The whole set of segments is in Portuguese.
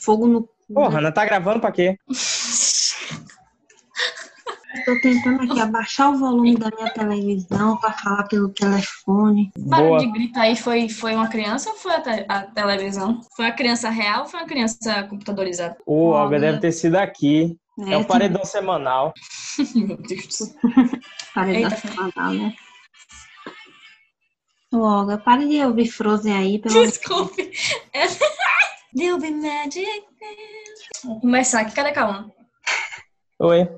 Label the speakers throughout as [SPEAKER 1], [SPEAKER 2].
[SPEAKER 1] fogo no cu.
[SPEAKER 2] Pô,
[SPEAKER 1] né?
[SPEAKER 2] Hanna, tá gravando pra quê?
[SPEAKER 1] Tô tentando aqui abaixar o volume da minha televisão pra falar pelo telefone.
[SPEAKER 2] Boa.
[SPEAKER 3] de grito aí foi, foi uma criança ou foi a, te- a televisão? Foi uma criança real ou foi uma criança computadorizada?
[SPEAKER 2] O Olga
[SPEAKER 1] Olga.
[SPEAKER 2] deve ter sido aqui. É o
[SPEAKER 1] tem
[SPEAKER 2] paredão semanal.
[SPEAKER 3] Meu Deus do céu.
[SPEAKER 1] paredão
[SPEAKER 3] Eita.
[SPEAKER 1] semanal, né? Ô, Olga, para de ouvir Frozen aí, pelo amor de
[SPEAKER 3] Desculpe. There'll be magic. Vou começar aqui. Cadê Cauã?
[SPEAKER 2] Oi.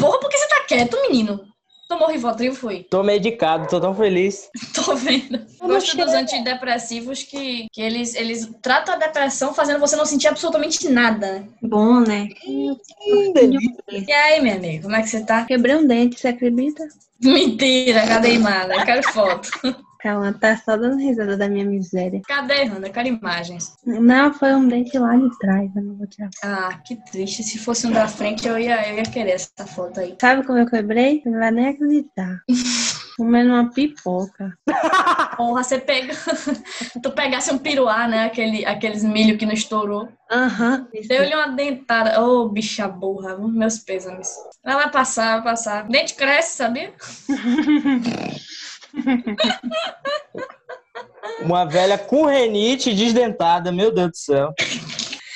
[SPEAKER 3] Porra, por que você tá quieto, menino? Tomou Rivotril, foi?
[SPEAKER 2] Tô medicado, tô tão feliz.
[SPEAKER 3] Tô vendo. Gosto dos antidepressivos que, que eles, eles tratam a depressão fazendo você não sentir absolutamente nada. né?
[SPEAKER 1] bom, né?
[SPEAKER 3] E aí, minha amiga, como é que você tá?
[SPEAKER 1] Quebrei um dente, você acredita?
[SPEAKER 3] Mentira, cadê Imada? Eu quero foto.
[SPEAKER 1] Calma, tá só dando risada da minha miséria.
[SPEAKER 3] Cadê, Randa? Quero imagens.
[SPEAKER 1] Não, foi um dente lá de trás, eu não vou tirar.
[SPEAKER 3] Ah, que triste. Se fosse um da frente, eu ia, eu ia querer essa foto aí.
[SPEAKER 1] Sabe como eu quebrei? Você não vai nem acreditar. Comendo uma pipoca.
[SPEAKER 3] Porra, você pega. tu pegasse um piruá, né? Aquele, aqueles milho que não estourou.
[SPEAKER 1] Aham.
[SPEAKER 3] Deu-lhe uma dentada. Ô, bicha burra. Meus pêsames. Ela vai passar, vai passar. Dente cresce, sabia?
[SPEAKER 2] Uma velha com renite desdentada, meu Deus do céu.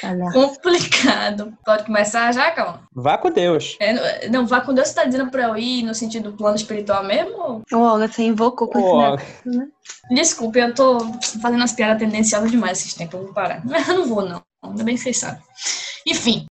[SPEAKER 1] Calhar.
[SPEAKER 3] Complicado. Pode começar já, calma?
[SPEAKER 2] Vá com Deus.
[SPEAKER 3] É, não, vá com Deus, você tá dizendo pra eu ir no sentido do plano espiritual mesmo?
[SPEAKER 1] Ô, Olga, você invocou com
[SPEAKER 2] Olga.
[SPEAKER 1] né?
[SPEAKER 3] Desculpe, eu tô fazendo umas piadas tendenciosas demais esses tempos, eu vou parar. Mas eu não vou, não. Ainda bem que vocês sabem. Enfim.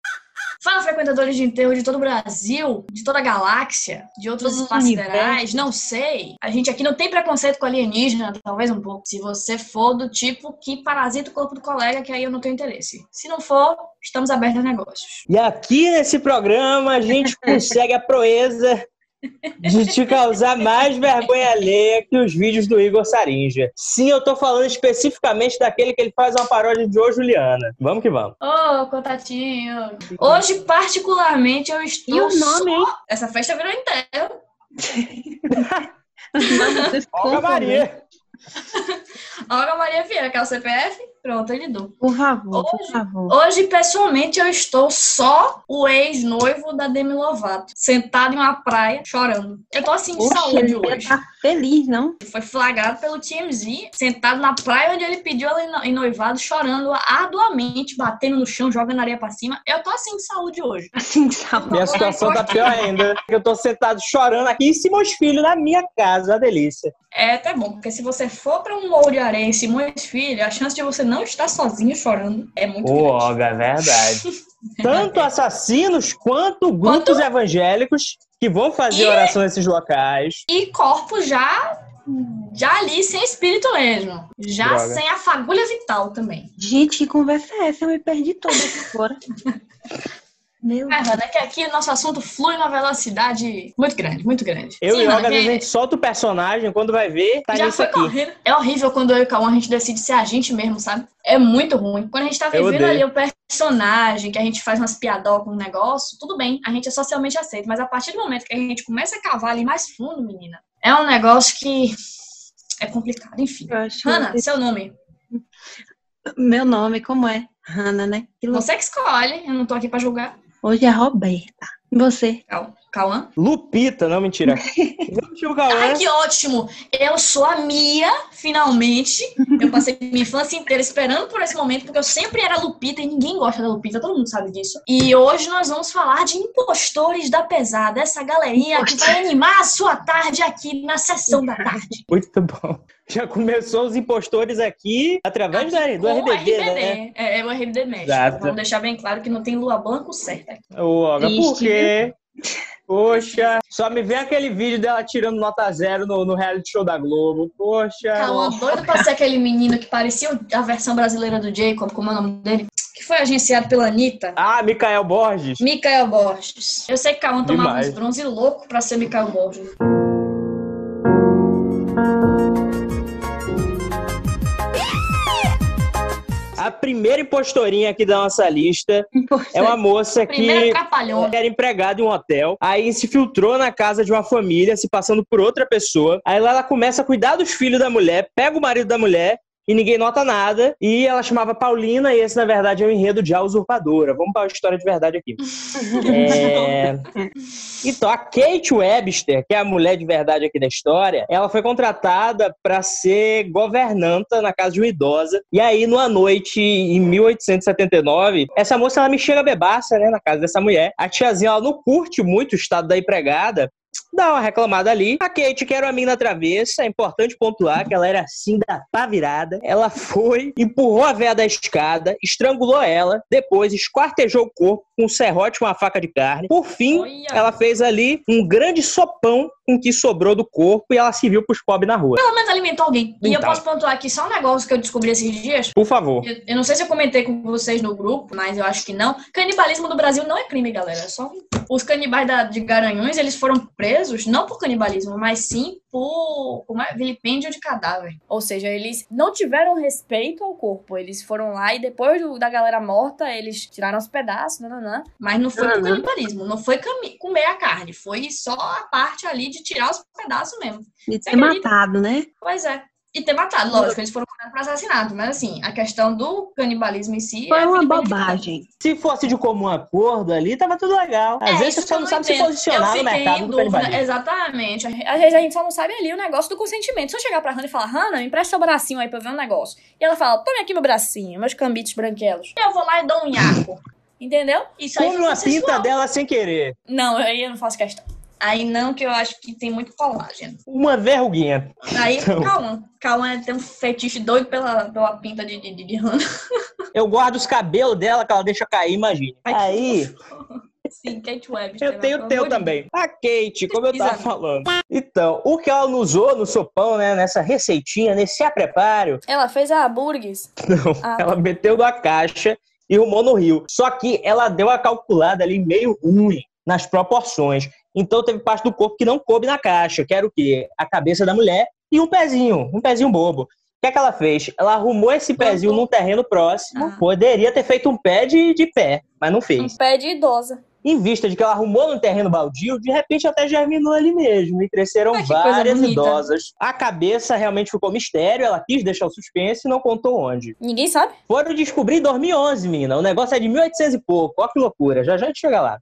[SPEAKER 3] Fala, frequentadores de enterro de todo o Brasil, de toda a galáxia, de outros
[SPEAKER 1] Todos
[SPEAKER 3] espaços siderais, não sei. A gente aqui não tem preconceito com alienígena, talvez um pouco. Se você for do tipo que parasita o corpo do colega, que aí eu não tenho interesse. Se não for, estamos abertos a negócios.
[SPEAKER 2] E aqui nesse programa a gente consegue a proeza de te causar mais vergonha alheia que os vídeos do Igor Sarinja. Sim, eu tô falando especificamente daquele que ele faz uma paródia de Ô Juliana. Vamos que vamos.
[SPEAKER 3] Ô, contatinho. Hoje, particularmente, eu estou.
[SPEAKER 1] E o nome, hein?
[SPEAKER 3] só- Essa festa virou
[SPEAKER 1] desculpa,
[SPEAKER 2] Olga
[SPEAKER 1] né?
[SPEAKER 2] Maria.
[SPEAKER 3] Olga Maria Vieira, que é o CPF. Pronto, ele dou.
[SPEAKER 1] Por favor, por
[SPEAKER 3] Hoje-
[SPEAKER 1] favor.
[SPEAKER 3] Hoje, pessoalmente, eu estou só o ex-noivo da Demi Lovato, sentado em uma praia, chorando. Eu tô assim de
[SPEAKER 1] Poxa,
[SPEAKER 3] saúde
[SPEAKER 1] ele
[SPEAKER 3] hoje.
[SPEAKER 1] tá feliz, não?
[SPEAKER 3] Foi flagrado pelo TMZ, sentado na praia onde ele pediu ela em no- em noivado, chorando arduamente, batendo no chão, jogando areia pra cima. Eu tô assim de saúde hoje.
[SPEAKER 1] Assim, de saúde.
[SPEAKER 2] Minha situação tá pior ainda. Eu tô sentado chorando aqui em Simões Filho, na minha casa, a delícia.
[SPEAKER 3] É até bom, porque se você for pra um morro de areia em Simões Filho, a chance de você não estar sozinho chorando é muito grande.
[SPEAKER 2] Olga, é verdade. Tanto assassinos quanto grupos evangélicos que vão fazer
[SPEAKER 3] E-
[SPEAKER 2] oração nesses locais.
[SPEAKER 3] E corpo já, já ali sem espírito mesmo. Já
[SPEAKER 2] Droga.
[SPEAKER 3] sem a fagulha vital também.
[SPEAKER 1] Gente, que conversa é essa? Eu me perdi toda aqui fora. Meu
[SPEAKER 3] É, Rana, é que aqui o nosso assunto flui numa velocidade muito grande, muito grande.
[SPEAKER 2] Eu
[SPEAKER 3] Sim,
[SPEAKER 2] e às vezes a
[SPEAKER 3] que
[SPEAKER 2] gente solta o personagem, quando vai ver, tá
[SPEAKER 3] já
[SPEAKER 2] nisso
[SPEAKER 3] foi
[SPEAKER 2] aqui.
[SPEAKER 3] correndo. É horrível quando eu e o Cauã a gente decide ser a gente mesmo, sabe? É muito ruim. Quando a gente tá vivendo ali o personagem, que a gente faz umas piadocas com um negócio, tudo bem, a gente é socialmente aceito. Mas a partir do momento que a gente começa a cavar ali mais fundo, menina, é um negócio que é complicado. Enfim.
[SPEAKER 1] Eu acho
[SPEAKER 3] Hanna,
[SPEAKER 1] que...
[SPEAKER 3] seu nome.
[SPEAKER 1] Meu nome, como é? Hanna, né? Que.
[SPEAKER 3] Você que escolhe, eu não tô aqui pra julgar.
[SPEAKER 1] Hoje é Roberta. E você?
[SPEAKER 3] Cau- Cauã?
[SPEAKER 2] Lupita, não, mentira. Tio Cauã.
[SPEAKER 3] Ai, que ótimo! Eu sou a Mia, finalmente. Eu passei minha infância inteira esperando por esse momento, porque eu sempre era Lupita e ninguém gosta da Lupita, todo mundo sabe disso. E hoje nós vamos falar de impostores da pesada, essa galerinha que vai animar a sua tarde aqui na sessão da tarde.
[SPEAKER 2] Muito bom. Já começou os impostores aqui através da, do RDD, né?
[SPEAKER 3] É, é o RDD México.
[SPEAKER 2] Exato.
[SPEAKER 3] Vamos deixar bem claro que não tem Lua Blanco certa.
[SPEAKER 2] Ô, Olga, por quê? Poxa, só me vê aquele vídeo dela tirando nota zero no, no reality show da Globo. Poxa.
[SPEAKER 3] Cauã doido pra ser aquele menino que parecia a versão brasileira do Jacob, como é o nome dele? Que foi agenciado pela Anitta.
[SPEAKER 2] Ah, Mikael Borges.
[SPEAKER 3] Mikael Borges. Eu sei que Cauã tomava
[SPEAKER 2] Demais.
[SPEAKER 3] uns bronze louco pra ser Mikael Borges.
[SPEAKER 2] A primeira impostorinha aqui da nossa lista é uma moça que era empregada em um hotel, aí se filtrou na casa de uma família, se passando por outra pessoa. Aí lá ela começa a cuidar dos filhos da mulher, pega o marido da mulher e ninguém nota nada. E ela chamava Paulina, e esse, na verdade, é o enredo de A Usurpadora. Vamos para a história de verdade aqui. É... Então, a Kate Webster, que é a mulher de verdade aqui da história, ela foi contratada para ser governanta na casa de uma idosa. E aí, numa noite, em 1879, essa moça, ela me chega bebaça, né, na casa dessa mulher. A tiazinha, ela não curte muito o estado da empregada, dá uma reclamada ali. A Kate, que era uma mina travessa, é importante pontuar que ela era assim da pá virada. Ela foi, empurrou a véia da escada, estrangulou ela, depois esquartejou o corpo com um serrote e uma faca de carne. Por fim,
[SPEAKER 3] Olha.
[SPEAKER 2] ela fez ali um grande sopão com o que sobrou do corpo e ela se viu pros pobres na rua.
[SPEAKER 3] Pelo menos alimentou alguém. E eu
[SPEAKER 2] Então.
[SPEAKER 3] posso pontuar aqui só um negócio que eu descobri esses dias.
[SPEAKER 2] Por favor.
[SPEAKER 3] Eu, eu não sei se eu comentei com vocês no grupo, mas eu acho que não. Canibalismo no Brasil não é crime, galera. É só os canibais da- de Garanhuns, eles foram presos não por canibalismo, mas sim por como é? vilipêndio de cadáver.
[SPEAKER 4] Ou seja, eles não tiveram respeito ao corpo. Eles foram lá e depois do- da galera morta, eles tiraram os pedaços, nananã.
[SPEAKER 3] Mas não foi por
[SPEAKER 1] Uhum.
[SPEAKER 3] canibalismo, não foi comer a carne, foi só a parte ali de tirar os pedaços mesmo.
[SPEAKER 1] De ter
[SPEAKER 3] acredita?
[SPEAKER 1] matado, né?
[SPEAKER 3] Pois é. E ter matado, lógico, eles foram condenados por assassinato, mas assim, a questão do canibalismo em si.
[SPEAKER 1] Foi
[SPEAKER 3] é
[SPEAKER 1] uma bobagem.
[SPEAKER 2] Se fosse de comum acordo ali, tava tudo legal. Às
[SPEAKER 3] É,
[SPEAKER 2] vezes você só não sabe se
[SPEAKER 3] entendo.
[SPEAKER 2] posicionar
[SPEAKER 3] Eu
[SPEAKER 2] no mercado do canibalismo.
[SPEAKER 3] Exatamente.
[SPEAKER 4] Às vezes a gente só não sabe ali o negócio do consentimento. Se eu chegar pra Hannah e falar, Hannah, me empresta seu bracinho aí pra eu ver um negócio. E ela fala, tome aqui meu bracinho, meus cambitos branquelos.
[SPEAKER 3] Eu vou lá e dou um nhaco.
[SPEAKER 4] Entendeu?
[SPEAKER 3] Isso aí
[SPEAKER 2] Come
[SPEAKER 3] foi
[SPEAKER 2] uma pinta dela sem querer.
[SPEAKER 4] Não, aí eu não faço questão.
[SPEAKER 3] Aí não, que eu acho que tem muito colágeno.
[SPEAKER 2] Uma verruguinha.
[SPEAKER 3] Aí,
[SPEAKER 2] Então.
[SPEAKER 3] calma. Calma, tem um fetiche doido pela, pela pinta de, de, de, Hannah.
[SPEAKER 2] Eu guardo os cabelos dela que ela deixa cair, imagine.
[SPEAKER 3] Ai, que
[SPEAKER 2] Aí,
[SPEAKER 3] Sim, Kate Webster.
[SPEAKER 2] eu tenho o teu também. A Kate, como eu tava falando. Então, o que ela não usou no sopão, né? Nessa receitinha, nesse apreparo,
[SPEAKER 4] Ela fez a burgues.
[SPEAKER 2] não.
[SPEAKER 4] Ah,
[SPEAKER 2] Ela meteu na caixa e rumou no rio. Só que ela deu a calculada ali meio ruim nas proporções. Então teve parte do corpo que não coube na caixa, que era o quê? A cabeça da mulher e um pezinho, um pezinho bobo. O que, é que ela fez? Ela arrumou esse pezinho num terreno próximo.
[SPEAKER 3] Ah.
[SPEAKER 2] Poderia ter feito um pé de, de pé, mas não
[SPEAKER 4] um
[SPEAKER 2] fez.
[SPEAKER 4] pé de idosa.
[SPEAKER 2] Em vista de que ela arrumou num terreno baldio, de repente até germinou ali mesmo. E cresceram
[SPEAKER 3] Ah,
[SPEAKER 2] várias idosas. A cabeça realmente ficou mistério, ela quis deixar o suspense e não contou onde.
[SPEAKER 4] Ninguém sabe?
[SPEAKER 2] Foram descobrir em 2011, menina. O negócio é de 1800 e pouco. Ó que loucura. Já já a gente chega lá.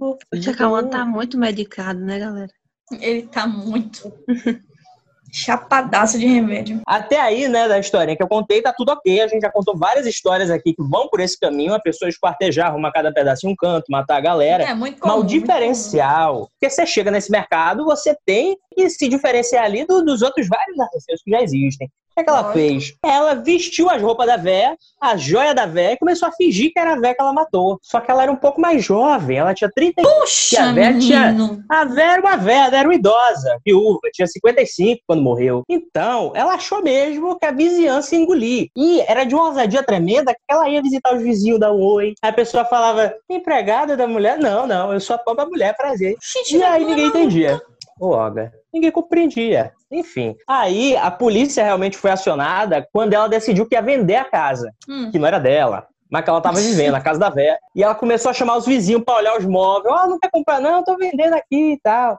[SPEAKER 1] O Tchacauã tá muito medicado, né, galera?
[SPEAKER 3] Ele tá muito chapadaço de remédio.
[SPEAKER 2] Até aí, né, da historinha que eu contei, tá tudo ok. A gente já contou várias histórias aqui que vão por esse caminho. A pessoa esquartejar, arrumar cada pedaço em um canto, matar a galera.
[SPEAKER 3] É muito
[SPEAKER 2] Mas
[SPEAKER 3] comum.
[SPEAKER 2] o
[SPEAKER 3] muito
[SPEAKER 2] diferencial, porque você chega nesse mercado, você tem que se diferenciar ali do- dos outros vários artefactos que já existem. O que, é que ela
[SPEAKER 3] Lógico.
[SPEAKER 2] fez? Ela vestiu as roupas da véia, a joia da véia, e começou a fingir que era a véia que ela matou. Só que ela era um pouco mais jovem, ela tinha 30
[SPEAKER 3] comum. Puxa,
[SPEAKER 2] Que a Vera tinha-. A Vera era uma velha, ela era uma idosa, viúva, tinha 55 quando morreu. Então, ela achou mesmo que a vizinhança engolir. E era de uma ousadia tremenda que ela ia visitar os vizinhos da Oi. Aí a pessoa falava, empregada da mulher? Não, não, eu sou a própria mulher, prazer.
[SPEAKER 3] Gente,
[SPEAKER 2] E aí
[SPEAKER 3] não,
[SPEAKER 2] ninguém entendia. Ô, Olga, ninguém compreendia. Enfim, aí a polícia realmente foi acionada quando ela decidiu que ia vender a casa
[SPEAKER 3] Hum.
[SPEAKER 2] que não era dela, mas que ela tava vivendo, a casa da véia. E ela começou a chamar os vizinhos pra olhar os móveis. Ó, não quer comprar, não, tô vendendo aqui e tal.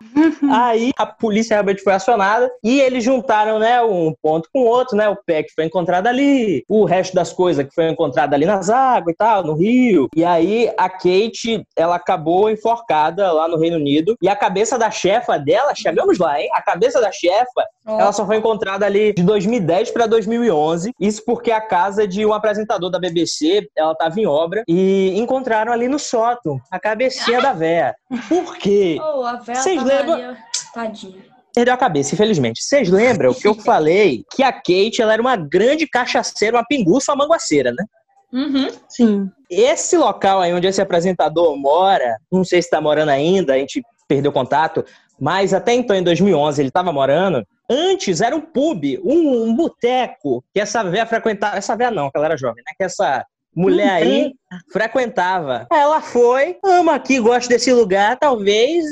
[SPEAKER 2] Aí a polícia realmente foi acionada e eles juntaram, né, um ponto com o outro, né? O pé que foi encontrado ali, o resto das coisas que foi encontrado ali nas águas e tal, no rio. E aí a Kate, ela acabou enforcada lá no Reino Unido. E a cabeça da chefa dela, chegamos lá, hein? A cabeça da chefa
[SPEAKER 3] Ó,
[SPEAKER 2] ela só foi encontrada ali de 2010 para 2011. Isso porque a casa de um apresentador da BBC, ela estava em obra e encontraram ali no sótão a cabecinha da véia. Por quê?
[SPEAKER 3] oh, a
[SPEAKER 2] Vocês lembram-
[SPEAKER 3] ali. Tadinha.
[SPEAKER 2] Perdeu a cabeça, infelizmente. Vocês lembram que eu falei que a Kate ela era uma grande cachaceira, uma pinguça, uma manguaceira, né?
[SPEAKER 3] Uhum.
[SPEAKER 1] Sim.
[SPEAKER 2] Esse local aí onde esse apresentador mora, não sei se está morando ainda, a gente perdeu contato, mas até então, em 2011, ele estava morando. Antes era um pub, um, um boteco que essa véia frequentava. Essa véia não, que ela era jovem, né? Que essa mulher aí frequentava. Ela foi, ama aqui, gosta desse lugar. Talvez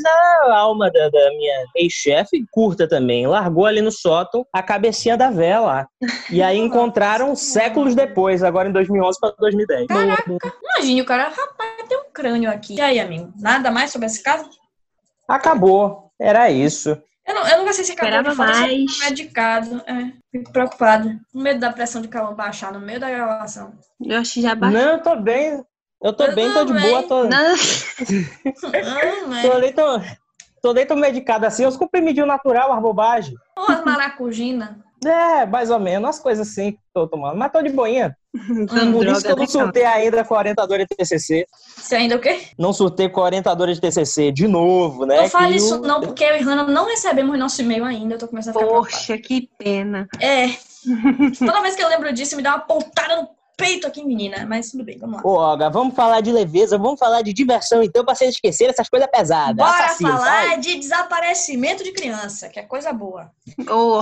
[SPEAKER 2] a alma da, da minha ex-chefe curta também. Largou ali no sótão a cabecinha da lá. E aí encontraram séculos depois, agora em 2011 para 2010.
[SPEAKER 3] Imagine o cara, rapaz, tem um crânio aqui. E aí, amigo? Nada mais sobre esse caso?
[SPEAKER 2] Acabou. Era isso.
[SPEAKER 3] Eu, não, eu nunca sei se acabou
[SPEAKER 1] Esperava
[SPEAKER 3] de falar,
[SPEAKER 1] mais.
[SPEAKER 3] medicado. É, fico preocupada. Com medo da pressão de calor baixar no meio da gravação.
[SPEAKER 1] Eu acho que já baixou.
[SPEAKER 2] Não, eu tô bem. Eu tô
[SPEAKER 3] Eu
[SPEAKER 2] bem, tô de
[SPEAKER 3] também.
[SPEAKER 2] boa. Tô,
[SPEAKER 1] Não,
[SPEAKER 3] Ah, né?
[SPEAKER 2] tô, nem tão, tô tão medicado assim. Os comprimidinhos natural, as bobagens.
[SPEAKER 3] Ou as maracujina.
[SPEAKER 2] É, mais ou menos, umas coisas assim que tô tomando. Mas tô de boinha.
[SPEAKER 1] Usando
[SPEAKER 2] Por isso que eu não surtei ainda com a orientadora de TCC.
[SPEAKER 3] Você ainda o quê?
[SPEAKER 2] Não surtei com a orientadora de TCC de novo, né?
[SPEAKER 3] não fale isso não, porque eu e Hannah não recebemos nosso e-mail ainda. Eu tô começando a ficar preocupada.
[SPEAKER 1] Poxa, que pena.
[SPEAKER 3] É. Toda vez que eu lembro disso, me dá uma pontada no peito aqui, menina. Mas tudo bem, vamos lá.
[SPEAKER 2] Ô, Olga, vamos falar de leveza, vamos falar de diversão, então, pra vocês esquecerem essas coisas pesadas.
[SPEAKER 3] Bora
[SPEAKER 2] Assassino,
[SPEAKER 3] falar
[SPEAKER 2] vai.
[SPEAKER 3] de desaparecimento de criança, que é coisa boa.
[SPEAKER 1] Ô,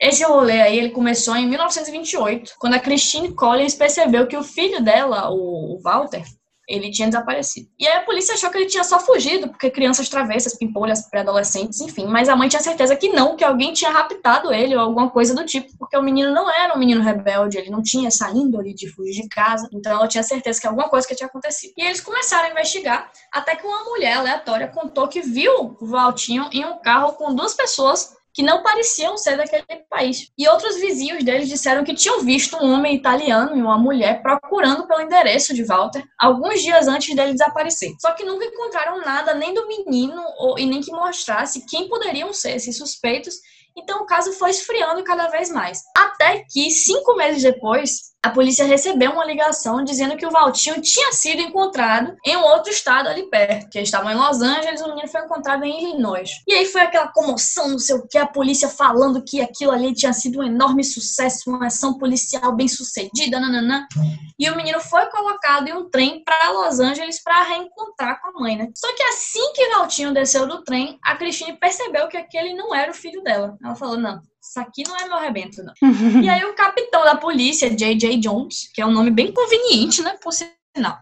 [SPEAKER 3] Esse rolê aí, ele começou em 1928, quando a Christine Collins percebeu que o filho dela, o o Walter, ele tinha desaparecido. E aí a polícia achou que ele tinha só fugido, porque crianças travessas, pimpolhas, pré-adolescentes, enfim. Mas a mãe tinha certeza que não, que alguém tinha raptado ele ou alguma coisa do tipo, porque o menino não era um menino rebelde, ele não tinha essa índole de fugir de casa. Então ela tinha certeza que alguma coisa que tinha acontecido. E eles começaram a investigar, até que uma mulher aleatória contou que viu o Valtinho em um carro com duas pessoas que não pareciam ser daquele país. E outros vizinhos deles disseram que tinham visto um homem italiano e uma mulher procurando pelo endereço de Walter alguns dias antes dele desaparecer. Só que nunca encontraram nada nem do menino ou, e nem que mostrasse quem poderiam ser esses suspeitos. Então o caso foi esfriando cada vez mais. Até que, cinco meses depois, a polícia recebeu uma ligação dizendo que o Valtinho tinha sido encontrado em um outro estado ali perto. Que eles estavam em Los Angeles, o menino foi encontrado em Illinois. E aí foi aquela comoção, não sei o que, a polícia falando que aquilo ali tinha sido um enorme sucesso, uma ação policial bem sucedida, nananã. E o menino foi colocado em um trem para Los Angeles para reencontrar com a mãe, né? Só que assim que Valtinho desceu do trem, a Christine percebeu que aquele não era o filho dela. Ela falou: não. Isso aqui não é meu arrebento, não. E aí o capitão da polícia, J.J. Jones, que é um nome bem conveniente, né, por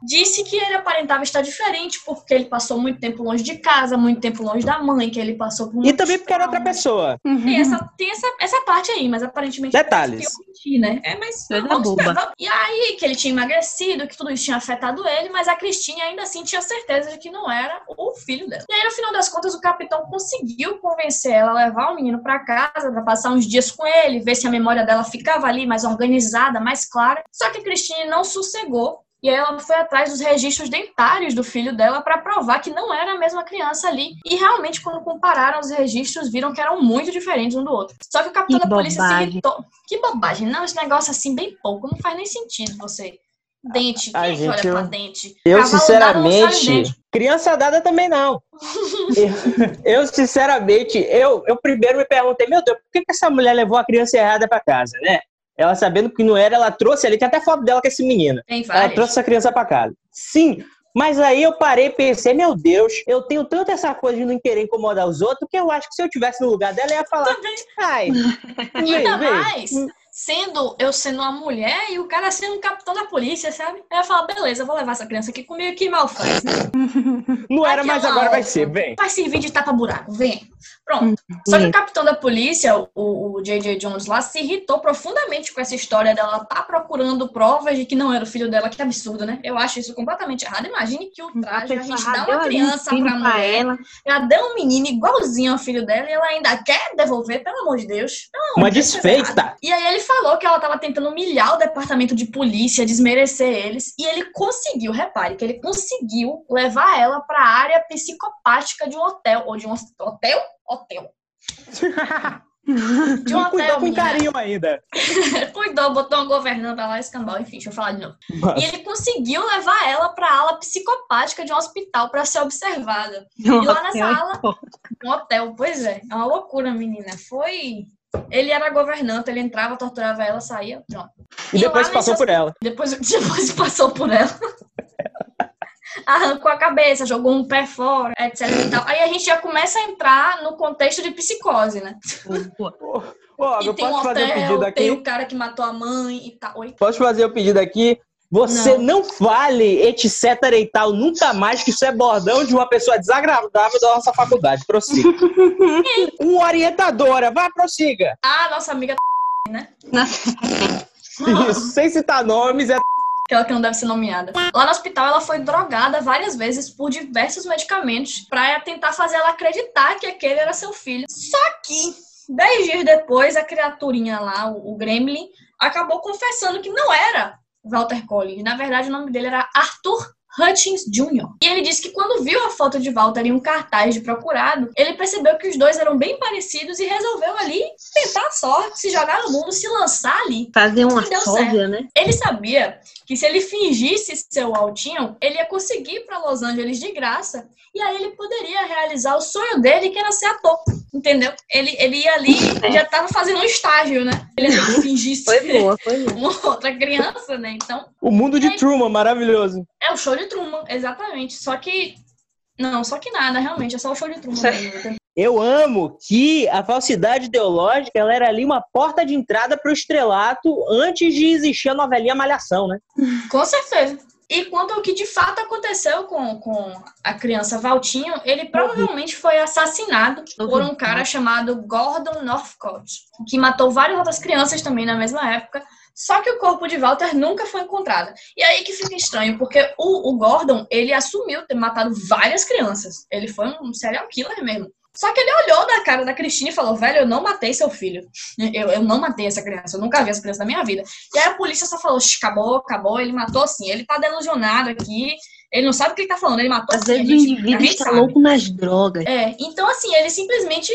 [SPEAKER 3] disse que ele aparentava estar diferente porque ele passou muito tempo longe de casa, muito tempo longe da mãe, que ele passou por
[SPEAKER 2] E também porque era outra
[SPEAKER 3] traumas.
[SPEAKER 2] pessoa.
[SPEAKER 3] Tem, essa, tem essa, essa parte aí, mas aparentemente
[SPEAKER 2] Detalhes.
[SPEAKER 3] eu menti, né? É, mas
[SPEAKER 1] Coisa
[SPEAKER 3] vamos
[SPEAKER 1] boba.
[SPEAKER 3] E aí que ele tinha emagrecido, que tudo isso tinha afetado ele, mas a Cristine ainda assim tinha certeza de que não era o filho dela. E aí, no final das contas, o capitão conseguiu convencer ela a levar o menino pra casa, pra passar uns dias com ele, ver se a memória dela ficava ali mais organizada, mais clara. Só que a Cristine não sossegou. E aí ela foi atrás dos registros dentários do filho dela para provar que não era a mesma criança ali. E realmente, quando compararam os registros, viram que eram muito diferentes um do outro. Só que o capitão
[SPEAKER 1] Que
[SPEAKER 3] da polícia se
[SPEAKER 1] bobagem.
[SPEAKER 3] irritou. Que bobagem. Não, esse negócio assim, bem pouco. Não faz nem sentido você. Dente. Quem
[SPEAKER 2] Ai,
[SPEAKER 3] é que
[SPEAKER 2] gente,
[SPEAKER 3] olha
[SPEAKER 2] eu-
[SPEAKER 3] pra dente?
[SPEAKER 2] Eu,
[SPEAKER 3] Cavalo
[SPEAKER 2] sinceramente,
[SPEAKER 3] dente.
[SPEAKER 2] criança dada também não. eu, eu, sinceramente, eu, eu primeiro me perguntei, meu Deus, por que, que essa mulher levou a criança errada pra casa, né? Ela sabendo que não era, ela trouxe ali, tem até foto dela com esse menino. Ela trouxe essa criança pra casa. Sim, mas aí eu parei e pensei, meu Deus, eu tenho tanto essa coisa de não querer incomodar os outros que eu acho que se eu tivesse no lugar dela, eu ia falar, ai, vem,
[SPEAKER 3] Ainda
[SPEAKER 2] vem.
[SPEAKER 3] mais sendo eu sendo uma mulher e o cara sendo um capitão da polícia, sabe? Aí eu falar, beleza, eu vou levar essa criança aqui comigo, que mal faz, né?
[SPEAKER 2] Não era, mas
[SPEAKER 3] uma
[SPEAKER 2] agora vai
[SPEAKER 3] órfã.
[SPEAKER 2] ser, vem.
[SPEAKER 3] Vai servir de tapa-buraco, vem. Pronto. Só que o capitão da polícia, o, o J.J. Jones lá, se irritou profundamente com essa história dela tá procurando provas de que não era o filho dela. Que absurdo, né? Eu acho isso completamente errado. Imagine que o traje, a gente dá uma criança
[SPEAKER 1] filho
[SPEAKER 3] pra mulher,
[SPEAKER 1] ela.
[SPEAKER 3] ela deu um menino igualzinho ao filho dela e ela ainda quer devolver, pelo amor de Deus. Pelo amor
[SPEAKER 2] Uma
[SPEAKER 3] é
[SPEAKER 2] desfeita.
[SPEAKER 3] errado. E aí ele falou que ela tava tentando humilhar o departamento de polícia, desmerecer eles, e ele conseguiu, repare, que ele conseguiu levar ela pra área psicopática de um hotel, ou de um hotel? Hotel. De um
[SPEAKER 2] Não cuidou
[SPEAKER 3] hotel,
[SPEAKER 2] com carinho ainda.
[SPEAKER 3] Cuidou, botou uma governanta lá, escambau, enfim, deixa eu falar de novo. E ele conseguiu levar ela pra ala psicopática de um hospital pra ser observada. E lá nessa ala, um hotel, pois é, é uma loucura, menina. Foi. Ele era governante, ele entrava, torturava ela, saía, pronto.
[SPEAKER 2] E depois
[SPEAKER 3] lá
[SPEAKER 2] passou
[SPEAKER 3] nesse
[SPEAKER 2] por ela.
[SPEAKER 3] Depois, depois passou por ela. Arrancou a cabeça, jogou um pé fora, etc e tal. Aí a gente já começa a entrar no contexto de psicose, né?
[SPEAKER 2] Ô, Olga,
[SPEAKER 3] E
[SPEAKER 2] eu
[SPEAKER 3] tem um
[SPEAKER 2] posso fazer um
[SPEAKER 3] hotel,
[SPEAKER 2] pedido
[SPEAKER 3] tem
[SPEAKER 2] aqui?
[SPEAKER 3] o cara que matou a mãe e tal. Oi?
[SPEAKER 2] Posso fazer o pedido aqui? Você não, fale etc e tal nunca mais, que isso é bordão de uma pessoa desagradável da nossa faculdade. Prossiga. Uma orientadora, vai, prossiga.
[SPEAKER 3] Ah, nossa amiga
[SPEAKER 1] Nossa,
[SPEAKER 2] Isso, sem citar nomes, é
[SPEAKER 3] Aquela que não deve ser nomeada. Lá no hospital, ela foi drogada várias vezes por diversos medicamentos pra tentar fazer ela acreditar que aquele era seu filho. Só que, dez dias depois, a criaturinha lá, o, o Gremlin, acabou confessando que não era Walter Collins. Na verdade, o nome dele era Arthur Hutchins Jr. E ele disse que quando viu a foto de Walter em um cartaz de procurado, ele percebeu que os dois eram bem parecidos e resolveu ali tentar a sorte, se jogar no mundo, se lançar ali.
[SPEAKER 1] Fazer uma sósia, né?
[SPEAKER 3] Ele sabia que se ele fingisse ser o Altinho, ele ia conseguir ir para Los Angeles de graça e aí ele poderia realizar o sonho dele, que era ser ator. Entendeu? Ele, ele ia ali, já estava fazendo um estágio, né? Ele ia fingisse
[SPEAKER 1] Foi boa, foi boa.
[SPEAKER 3] uma outra criança, né? Então,
[SPEAKER 2] O mundo de Truman, maravilhoso.
[SPEAKER 3] é o show de Truman, exatamente. Só que. Não, só que nada, realmente, é só o show de Truman.
[SPEAKER 2] Eu amo que a falsidade ideológica ela era ali uma porta de entrada pro estrelato antes de existir a novelinha Malhação, né?
[SPEAKER 3] Com certeza. E quanto ao que de fato aconteceu com, com a criança Valtinho, ele provavelmente foi assassinado por um cara chamado Gordon Northcott, que matou várias outras crianças também na mesma época. Só que o corpo de Walter nunca foi encontrado. E aí que fica estranho, porque o, o Gordon, ele assumiu ter matado várias crianças. Ele foi um serial killer mesmo. Só que ele olhou na cara da Cristina e falou: velho, eu não matei seu filho. Eu, eu não matei essa criança, eu nunca vi essa criança na minha vida. E aí a polícia só falou: "Shh, acabou, acabou, ele matou sim. Ele tá delusionado aqui, ele não sabe o que ele tá falando, ele matou
[SPEAKER 1] Às vezes o indivíduo está
[SPEAKER 3] sabe."
[SPEAKER 1] louco nas drogas.
[SPEAKER 3] É, então assim, eles simplesmente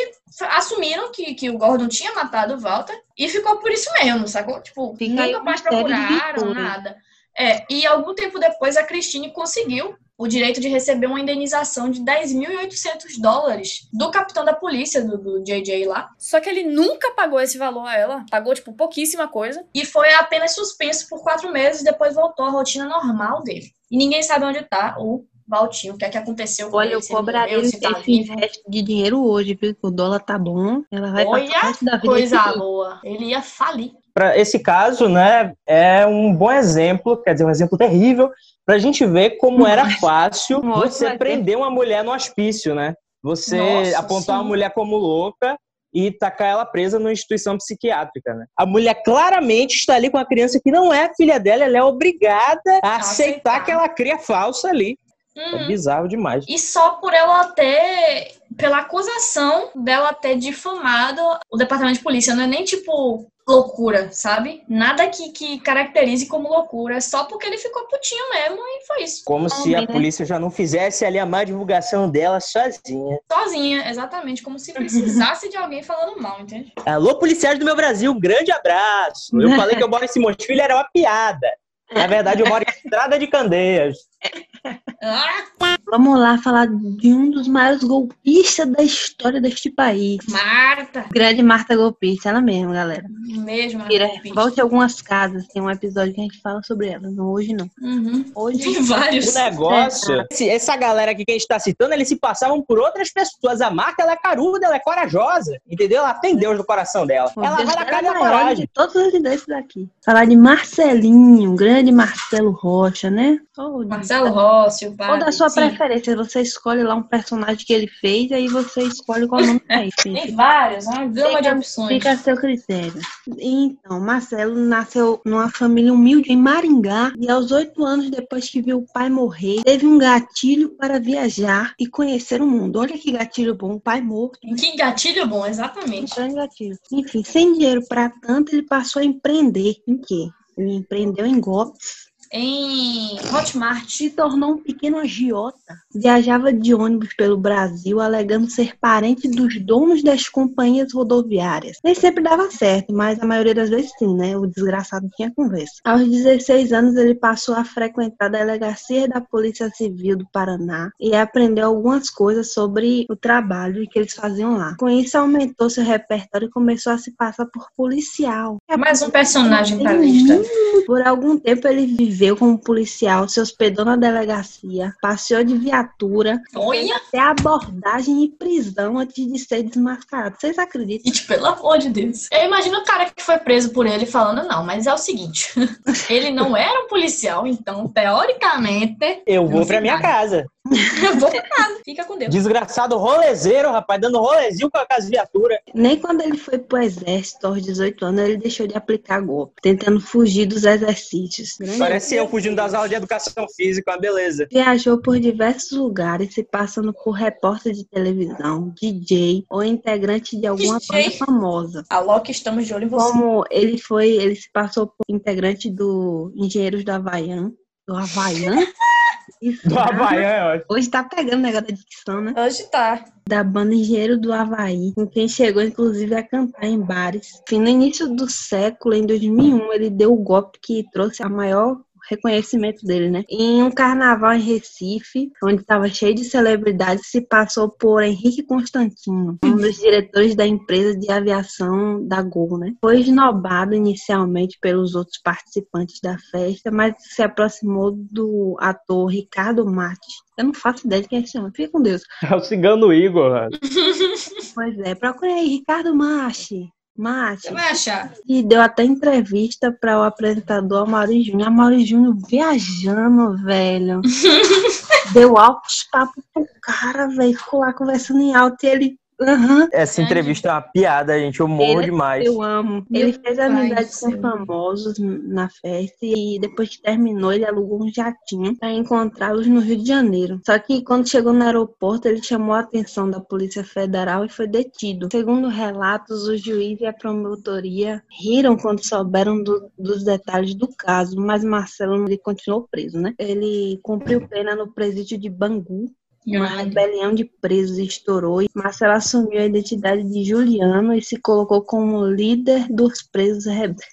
[SPEAKER 3] assumiram que, que o Gordon tinha matado o Walter e ficou por isso mesmo, sacou? Tipo,
[SPEAKER 1] Fica
[SPEAKER 3] nunca mais procuraram, nada. É, e algum tempo depois a Christine conseguiu o direito de receber uma indenização de 10.800 dólares do capitão da polícia, do, do JJ lá,
[SPEAKER 4] Só que ele nunca pagou esse valor a ela. Pagou, tipo, pouquíssima coisa.
[SPEAKER 3] e foi apenas suspenso por quatro meses, depois voltou à rotina normal dele. E ninguém sabe onde tá o Valtinho, o que é que aconteceu com
[SPEAKER 1] Olha,
[SPEAKER 3] ele,
[SPEAKER 1] eu cobraria
[SPEAKER 3] morreu,
[SPEAKER 1] esse
[SPEAKER 3] se tá vivo.
[SPEAKER 1] resto de dinheiro hoje, viu? O dólar tá bom. Ela vai
[SPEAKER 3] Olha,
[SPEAKER 1] passar
[SPEAKER 3] Coisa boa. Ele ia falir.
[SPEAKER 2] Para esse caso, né, é um bom exemplo, quer dizer, um exemplo terrível, para a gente ver como era fácil
[SPEAKER 1] Nossa,
[SPEAKER 2] você
[SPEAKER 1] ter-
[SPEAKER 2] prender uma mulher no hospício, né? Você
[SPEAKER 3] Nossa,
[SPEAKER 2] apontar
[SPEAKER 3] sim.
[SPEAKER 2] uma mulher como louca e tacar ela presa numa instituição psiquiátrica, né? A mulher claramente está ali com a criança que não é filha dela, ela é obrigada a aceitar,
[SPEAKER 3] aceitar.
[SPEAKER 2] que ela cria falsa ali. É
[SPEAKER 3] Uhum.
[SPEAKER 2] bizarro demais.
[SPEAKER 3] E só por ela ter. Pela acusação dela ter difamado o departamento de polícia. Não é nem tipo loucura, sabe? Nada que, que caracterize como loucura. É só porque ele ficou putinho mesmo e foi isso.
[SPEAKER 2] Como se a
[SPEAKER 1] Homem, né?
[SPEAKER 2] polícia já não fizesse ali a má divulgação dela sozinha.
[SPEAKER 3] Sozinha, exatamente. Como se precisasse de alguém falando mal, entende?
[SPEAKER 2] Alô, policiais do meu Brasil, um grande abraço. Eu falei que eu moro em Simões Filho, era uma piada. Na verdade, eu moro em Estrada de Candeias.
[SPEAKER 3] Ah,
[SPEAKER 1] Vamos lá falar de um dos maiores golpistas da história deste país.
[SPEAKER 3] Marta!
[SPEAKER 1] Grande Marta Golpista, ela mesma, galera.
[SPEAKER 3] Mesmo.
[SPEAKER 1] Mira,
[SPEAKER 3] Marta.
[SPEAKER 1] volte algumas casas, tem um episódio que a gente fala sobre ela. Não hoje não.
[SPEAKER 3] Uhum.
[SPEAKER 1] Hoje
[SPEAKER 3] Tem vários.
[SPEAKER 2] O negócio, esse- essa galera aqui que a gente tá citando, eles se passavam por outras pessoas. A Marta, ela é caruda, ela é corajosa, entendeu? Ela tem Deus no coração dela. Ela
[SPEAKER 1] Deus
[SPEAKER 2] vai na cara
[SPEAKER 1] é
[SPEAKER 2] da coragem.
[SPEAKER 1] de todos os desses daqui. Falar de Marcelinho, grande Marcelo Rocha, né? De-
[SPEAKER 3] Marcelo Rossi, o
[SPEAKER 1] Ou da sua
[SPEAKER 3] Sim.
[SPEAKER 1] Preferência, você escolhe lá um personagem que ele fez, aí você escolhe qual nome é esse.
[SPEAKER 3] Tem vários, uma gama de opções.
[SPEAKER 1] Fica a seu critério. Então, Marcelo nasceu numa família humilde em Maringá e aos oito anos depois que viu o pai morrer, teve um gatilho para viajar e conhecer o mundo. Olha que gatilho bom, o pai morto.
[SPEAKER 3] Que gatilho bom, exatamente.
[SPEAKER 1] Grande gatilho. Enfim, sem dinheiro para tanto, ele passou a empreender. Em quê? Ele empreendeu em golpes.
[SPEAKER 3] Em Hotmart.
[SPEAKER 1] Se tornou um pequeno agiota. Viajava de ônibus pelo Brasil, alegando ser parente dos donos das companhias rodoviárias. Nem sempre dava certo, mas a maioria das vezes sim, né? O desgraçado tinha conversa. Aos 16 anos, ele passou a frequentar a delegacia da Polícia Civil do Paraná e aprendeu algumas coisas sobre o trabalho que eles faziam lá. Com isso, aumentou seu repertório e começou a se passar por policial.
[SPEAKER 3] Mais um personagem pra lista.
[SPEAKER 1] Por algum tempo ele viveu como policial, se hospedou na delegacia, passeou de viatura,
[SPEAKER 3] Olha,
[SPEAKER 1] até abordagem e prisão antes de ser desmascarado. Vocês acreditam?
[SPEAKER 3] gente, pelo amor de Deus. Eu imagino o cara que foi preso por ele falando, não, mas é o seguinte, ele não era um policial, então, teoricamente,
[SPEAKER 2] Eu vou pra minha casa.
[SPEAKER 3] Vou pra nada. Fica com Deus.
[SPEAKER 2] Desgraçado rolezeiro, rapaz, dando rolezinho com as viaturas.
[SPEAKER 1] Nem quando ele foi pro exército aos 18 anos, ele deixou de aplicar golpe, tentando fugir dos exercícios. Grande
[SPEAKER 2] Parece eu fugindo das aulas de educação física, uma beleza.
[SPEAKER 1] Viajou por diversos lugares, se passando por repórter de televisão, DJ ou integrante de alguma
[SPEAKER 3] DJ?
[SPEAKER 1] banda famosa.
[SPEAKER 3] Alô, que estamos de olho em você.
[SPEAKER 1] Como ele foi, ele se passou por integrante do Engenheiros do Havaian. Do Havaian? Isso,
[SPEAKER 2] Do? Havaian, ótimo.
[SPEAKER 1] Hoje tá pegando o negócio da dicção, né?
[SPEAKER 3] Hoje tá.
[SPEAKER 1] Da banda Engenheiro do Havaí, com quem chegou inclusive a cantar em bares. Enfim, no início do século, em 2001, ele deu o golpe que trouxe a maior reconhecimento dele, né? Em um carnaval em Recife, onde estava cheio de celebridades, se passou por Henrique Constantino, um dos diretores da empresa de aviação da Gol, né? Foi esnobado inicialmente pelos outros participantes da festa, mas se aproximou do ator Ricardo Mate. Eu não faço ideia de quem é esse homem. Fica com Deus.
[SPEAKER 2] É o cigano Igor, mano.
[SPEAKER 1] Pois é, procure aí, Ricardo Machi. Machi.
[SPEAKER 3] Você vai achar.
[SPEAKER 1] E deu até entrevista para o apresentador Amaury Júnior. Amaury Júnior viajando, velho. deu altos papos pro cara, velho. Ficou lá conversando em alto e ele. Aham.
[SPEAKER 2] Essa entrevista é uma piada, gente. Eu morro
[SPEAKER 1] Ele-
[SPEAKER 2] demais.
[SPEAKER 1] Eu amo.
[SPEAKER 3] Meu
[SPEAKER 1] ele fez amizade com famosos na festa e depois que terminou, ele alugou um jatinho para encontrá-los no Rio de Janeiro. Só que quando chegou no aeroporto, ele chamou a atenção da Polícia Federal e foi detido. Segundo relatos, o juiz e a promotoria riram quando souberam do- dos detalhes do caso, mas Marcelo ele continuou preso, né? Ele cumpriu pena no presídio de Bangu, uma rebelião de presos estourou e Marcelo assumiu a identidade de Juliano e se colocou como líder dos presos rebeldes.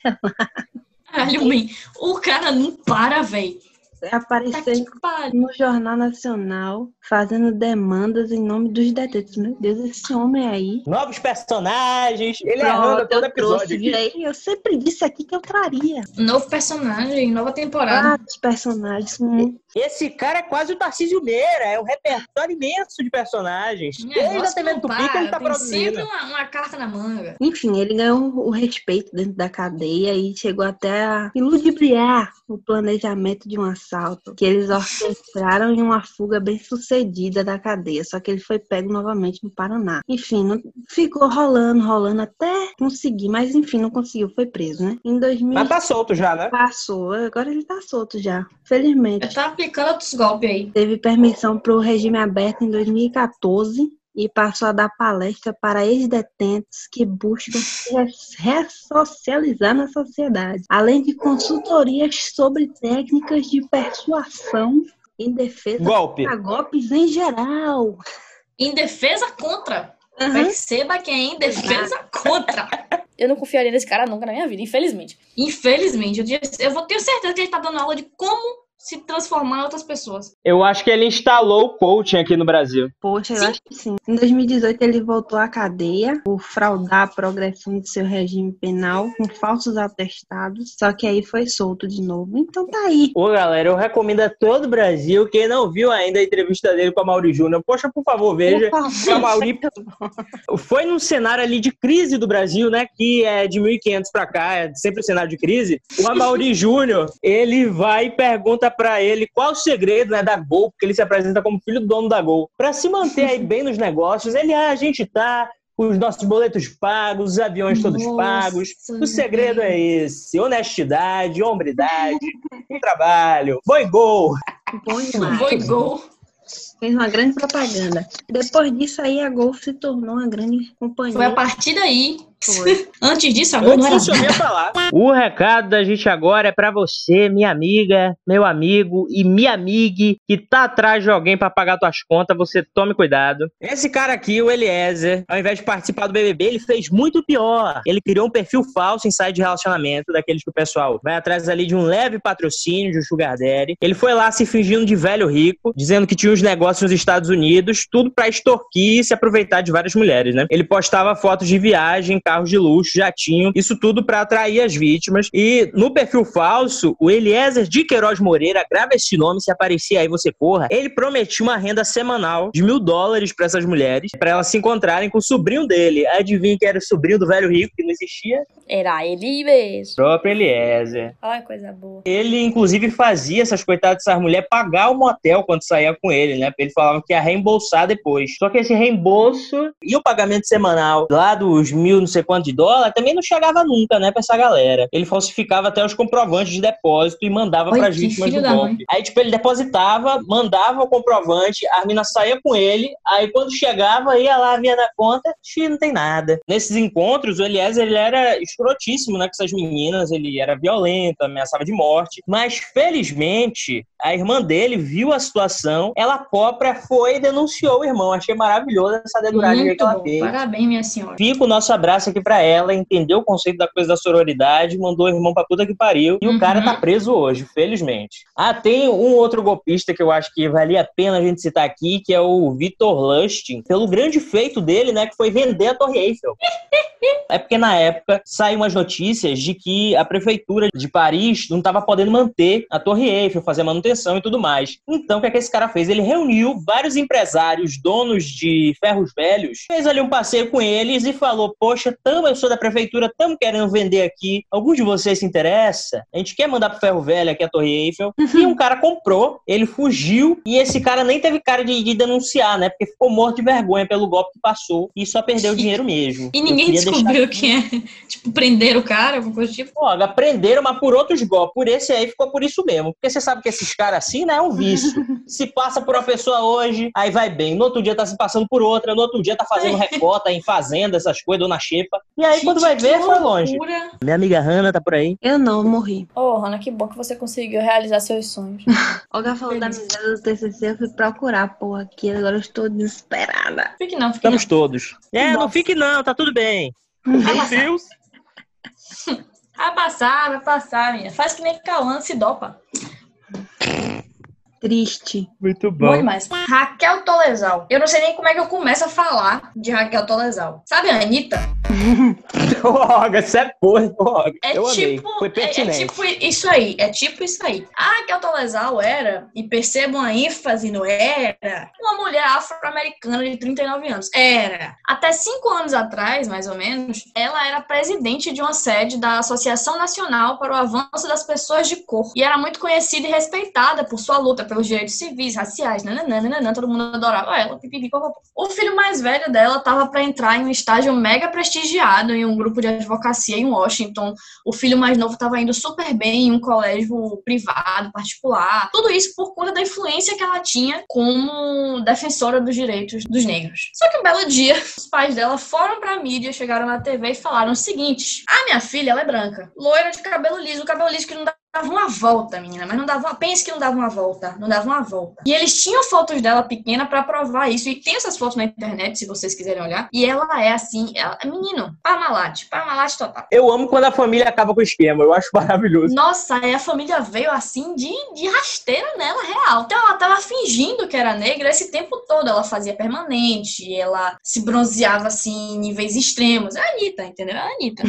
[SPEAKER 3] Caralho, man. O cara não para, velho. Tá que pariu.
[SPEAKER 1] no Jornal Nacional fazendo demandas em nome dos detentos. Meu Deus, esse homem aí.
[SPEAKER 2] Novos personagens. Ele arranda
[SPEAKER 1] Pronto,
[SPEAKER 2] todo
[SPEAKER 1] eu trouxe,
[SPEAKER 2] episódio
[SPEAKER 1] aí? Eu sempre disse aqui que eu traria
[SPEAKER 3] Novo personagem, nova temporada.
[SPEAKER 1] vários personagens. Hum,
[SPEAKER 2] Esse cara é quase o Tarcísio Meira. É um repertório imenso de personagens. Desde a
[SPEAKER 3] negócio
[SPEAKER 2] TV
[SPEAKER 3] não
[SPEAKER 2] Tupi
[SPEAKER 3] para,
[SPEAKER 2] que ele tá produzindo.
[SPEAKER 3] sempre uma, uma carta na manga.
[SPEAKER 1] Enfim, ele ganhou o respeito dentro da cadeia e chegou até a iludibriar o planejamento de um assalto que eles orquestraram em uma fuga bem sucedida da cadeia, só que ele foi pego novamente no Paraná. Enfim, não- ficou rolando, rolando até conseguir, mas enfim, não conseguiu, foi preso, né? Em 2000
[SPEAKER 2] Mas tá solto já, né?
[SPEAKER 1] passou, agora ele tá solto já, felizmente.
[SPEAKER 3] Já tá aplicando outros golpes aí.
[SPEAKER 1] Teve permissão para o regime aberto em 2014 e passou a dar palestra para ex-detentos que buscam se res- ressocializar na sociedade, além de consultorias sobre técnicas de persuasão em defesa
[SPEAKER 2] Golpe.
[SPEAKER 1] contra golpes em geral.
[SPEAKER 3] Em defesa contra.
[SPEAKER 1] Aham.
[SPEAKER 3] Perceba que é em defesa contra.
[SPEAKER 4] Eu não confiaria nesse cara nunca na minha vida, infelizmente.
[SPEAKER 3] Infelizmente, eu, eu vou ter certeza que ele tá dando aula de como se transformar em outras pessoas.
[SPEAKER 2] Eu acho que ele instalou o coaching aqui no Brasil.
[SPEAKER 1] Poxa, eu
[SPEAKER 3] Sim.
[SPEAKER 1] acho que sim. Em 2018, ele voltou à cadeia por fraudar a progressão de seu regime penal com falsos atestados, só que aí foi solto de novo. Então tá aí.
[SPEAKER 2] Ô, galera, eu recomendo a todo o Brasil, quem não viu ainda a entrevista dele com a Mauri Júnior, poxa, por favor, veja.
[SPEAKER 1] Por
[SPEAKER 2] O Amauri foi num cenário ali de crise do Brasil, né? Que é de 1500 pra cá, é sempre um cenário de crise. O Amauri Júnior, ele vai e pergunta pra ele qual o segredo né, da Gol, porque ele se apresenta como filho do dono da Gol. Pra se manter aí bem nos negócios, ele, ah, a gente tá com os nossos boletos pagos, os aviões todos
[SPEAKER 3] Nossa,
[SPEAKER 2] pagos. O segredo é esse: honestidade, hombridade, um trabalho. Boi Gol!
[SPEAKER 3] Foi gol.
[SPEAKER 1] Fez uma grande propaganda. Depois disso aí, a Gol se tornou uma grande companhia.
[SPEAKER 3] Foi a partir daí.
[SPEAKER 1] Foi.
[SPEAKER 3] Antes disso, a gol não era
[SPEAKER 2] falar. O recado da gente agora é pra você, minha amiga, meu amigo e minha amiga que tá atrás de alguém pra pagar tuas contas, você tome cuidado. Esse cara aqui, o Eliezer, ao invés de participar do BBB, ele fez muito pior. Ele criou um perfil falso em site de relacionamento, daqueles que o pessoal vai atrás ali de um leve patrocínio de um sugar daddy. Ele foi lá se fingindo de velho rico, dizendo que tinha uns negócios nos Estados Unidos, tudo pra extorquir e se aproveitar de várias mulheres, né? Ele postava fotos de viagem, carro carros de luxo, jatinho, isso tudo para atrair as vítimas. E no perfil falso, o Eliezer de Queiroz Moreira, grava esse nome, se aparecer aí você corra, ele prometia uma renda semanal de mil dólares para essas mulheres, para elas se encontrarem com o sobrinho dele. Adivinha que era o sobrinho do velho rico, que não existia?
[SPEAKER 4] Era ele mesmo.
[SPEAKER 2] O próprio Eliezer.
[SPEAKER 4] Olha coisa boa.
[SPEAKER 2] Ele, inclusive, fazia essas coitadas dessas mulheres pagar o motel quando saía com ele, né? Ele falava que ia reembolsar depois. Só que esse reembolso e o pagamento semanal lá dos mil não sei quanto de dólar também não chegava nunca, né, pra essa galera. Ele falsificava até os comprovantes de depósito e mandava
[SPEAKER 3] Oi,
[SPEAKER 2] para
[SPEAKER 3] que
[SPEAKER 2] vítimas do golpe.
[SPEAKER 3] mãe.
[SPEAKER 2] Aí, tipo, ele depositava, mandava o comprovante, a mina saía com ele, aí quando chegava, ia lá, via na conta, não tem nada. Nesses encontros, o Eliezer, ele era escrotíssimo, né, com essas meninas, ele era violento, ameaçava de morte, mas felizmente, a irmã dele viu a situação, ela própria foi e denunciou o irmão. Achei maravilhoso essa deduragem que ela
[SPEAKER 3] bom.
[SPEAKER 2] fez.
[SPEAKER 3] Parabéns, minha senhora.
[SPEAKER 2] Fica o nosso abraço aqui pra ela, entendeu o conceito da coisa da sororidade, mandou o irmão pra puta que pariu, e
[SPEAKER 3] Uhum.
[SPEAKER 2] o cara tá preso hoje, felizmente. Ah, tem um outro golpista que eu acho que valia a pena a gente citar aqui, que é o Vitor Lustin, pelo grande feito dele, né, que foi vender a Torre Eiffel. É porque na época saíram umas notícias de que a prefeitura de Paris não estava podendo manter a Torre Eiffel, fazer manutenção e tudo mais. Então, o que, é que esse cara fez? Ele reuniu vários empresários, donos de ferros velhos, fez ali um passeio com eles e falou: Poxa, tamo, eu sou da prefeitura, estamos querendo vender aqui. Algum de vocês se interessa? A gente quer mandar pro ferro velho aqui a Torre Eiffel. E um cara comprou, ele fugiu e esse cara nem teve cara de, de denunciar, né? Porque ficou morto de vergonha pelo golpe que passou e só perdeu o dinheiro mesmo.
[SPEAKER 3] E ninguém
[SPEAKER 2] queria deixar
[SPEAKER 3] descobriu quem é. Tipo, prenderam o cara, alguma coisa tipo.
[SPEAKER 2] Pô, aprenderam, mas por outros golpes. Por esse aí ficou por isso mesmo. Porque você sabe que esses caras assim, né, é um vício. Se passa por uma pessoa hoje, aí vai bem. No outro dia tá se passando por outra, no outro dia tá fazendo recota em fazenda, essas coisas, dona Xepa. E aí quando vai
[SPEAKER 3] Gente,
[SPEAKER 2] ver,
[SPEAKER 3] que
[SPEAKER 2] foi longe. Minha amiga Hanna tá por aí.
[SPEAKER 1] Eu não, morri.
[SPEAKER 4] Ô, Rana, que bom que você conseguiu realizar seus sonhos.
[SPEAKER 1] Olga falou da miséria do TCC, eu fui procurar porra aqui, agora eu estou desesperada.
[SPEAKER 3] Fique não, fique não.
[SPEAKER 2] Estamos todos. É, não
[SPEAKER 3] Nossa.
[SPEAKER 2] fique não, tá tudo bem. Meu. Deus.
[SPEAKER 3] Vai passar, vai passar, minha. Faz que nem Cauã, se dopa.
[SPEAKER 1] Triste.
[SPEAKER 2] Muito
[SPEAKER 3] Bom demais. Raquel Tolesal. Eu não sei nem como é que eu começo a falar de Raquel Tolesal. Sabe a Anitta?
[SPEAKER 2] Olga, isso é porra, Olga.
[SPEAKER 3] É
[SPEAKER 2] Eu amei.
[SPEAKER 3] tipo,
[SPEAKER 2] Foi
[SPEAKER 3] é, é
[SPEAKER 2] pertinente.
[SPEAKER 3] tipo isso aí, é tipo isso aí. A Raquel Tolesal era, e percebam a ênfase no era, uma mulher afro-americana de 39 anos. Era. Até cinco anos atrás, mais ou menos, ela era presidente de uma sede da Associação Nacional para o Avanço das Pessoas de Cor. E era muito conhecida e respeitada por sua luta pelos direitos civis, raciais, nananã, nananã, todo mundo adorava ela. pipipi. O filho mais velho dela estava para entrar em um estágio mega prestigiado em um grupo de advocacia em Washington. O filho mais novo estava indo super bem em um colégio privado, particular. Tudo isso por conta da influência que ela tinha como defensora dos direitos dos negros. Só que um belo dia, os pais dela foram pra mídia, chegaram na TV e falaram o seguinte: A minha filha, ela é branca, loira de cabelo liso, cabelo liso que não dá dava uma volta, menina, mas não dava uma... Pense que não dava uma volta, não dava uma volta. E eles tinham fotos dela pequena pra provar isso, e tem essas fotos na internet, se vocês quiserem olhar, e ela é assim, ela... menino, Parmalat, Parmalat total.
[SPEAKER 2] Eu amo quando a família acaba com o esquema. Eu acho maravilhoso.
[SPEAKER 3] Nossa, aí a família veio assim de, de rasteira nela, real. Então ela tava fingindo que era negra esse tempo todo. Ela fazia permanente, ela se bronzeava assim em níveis extremos. É a Anitta, entendeu? É a Anitta.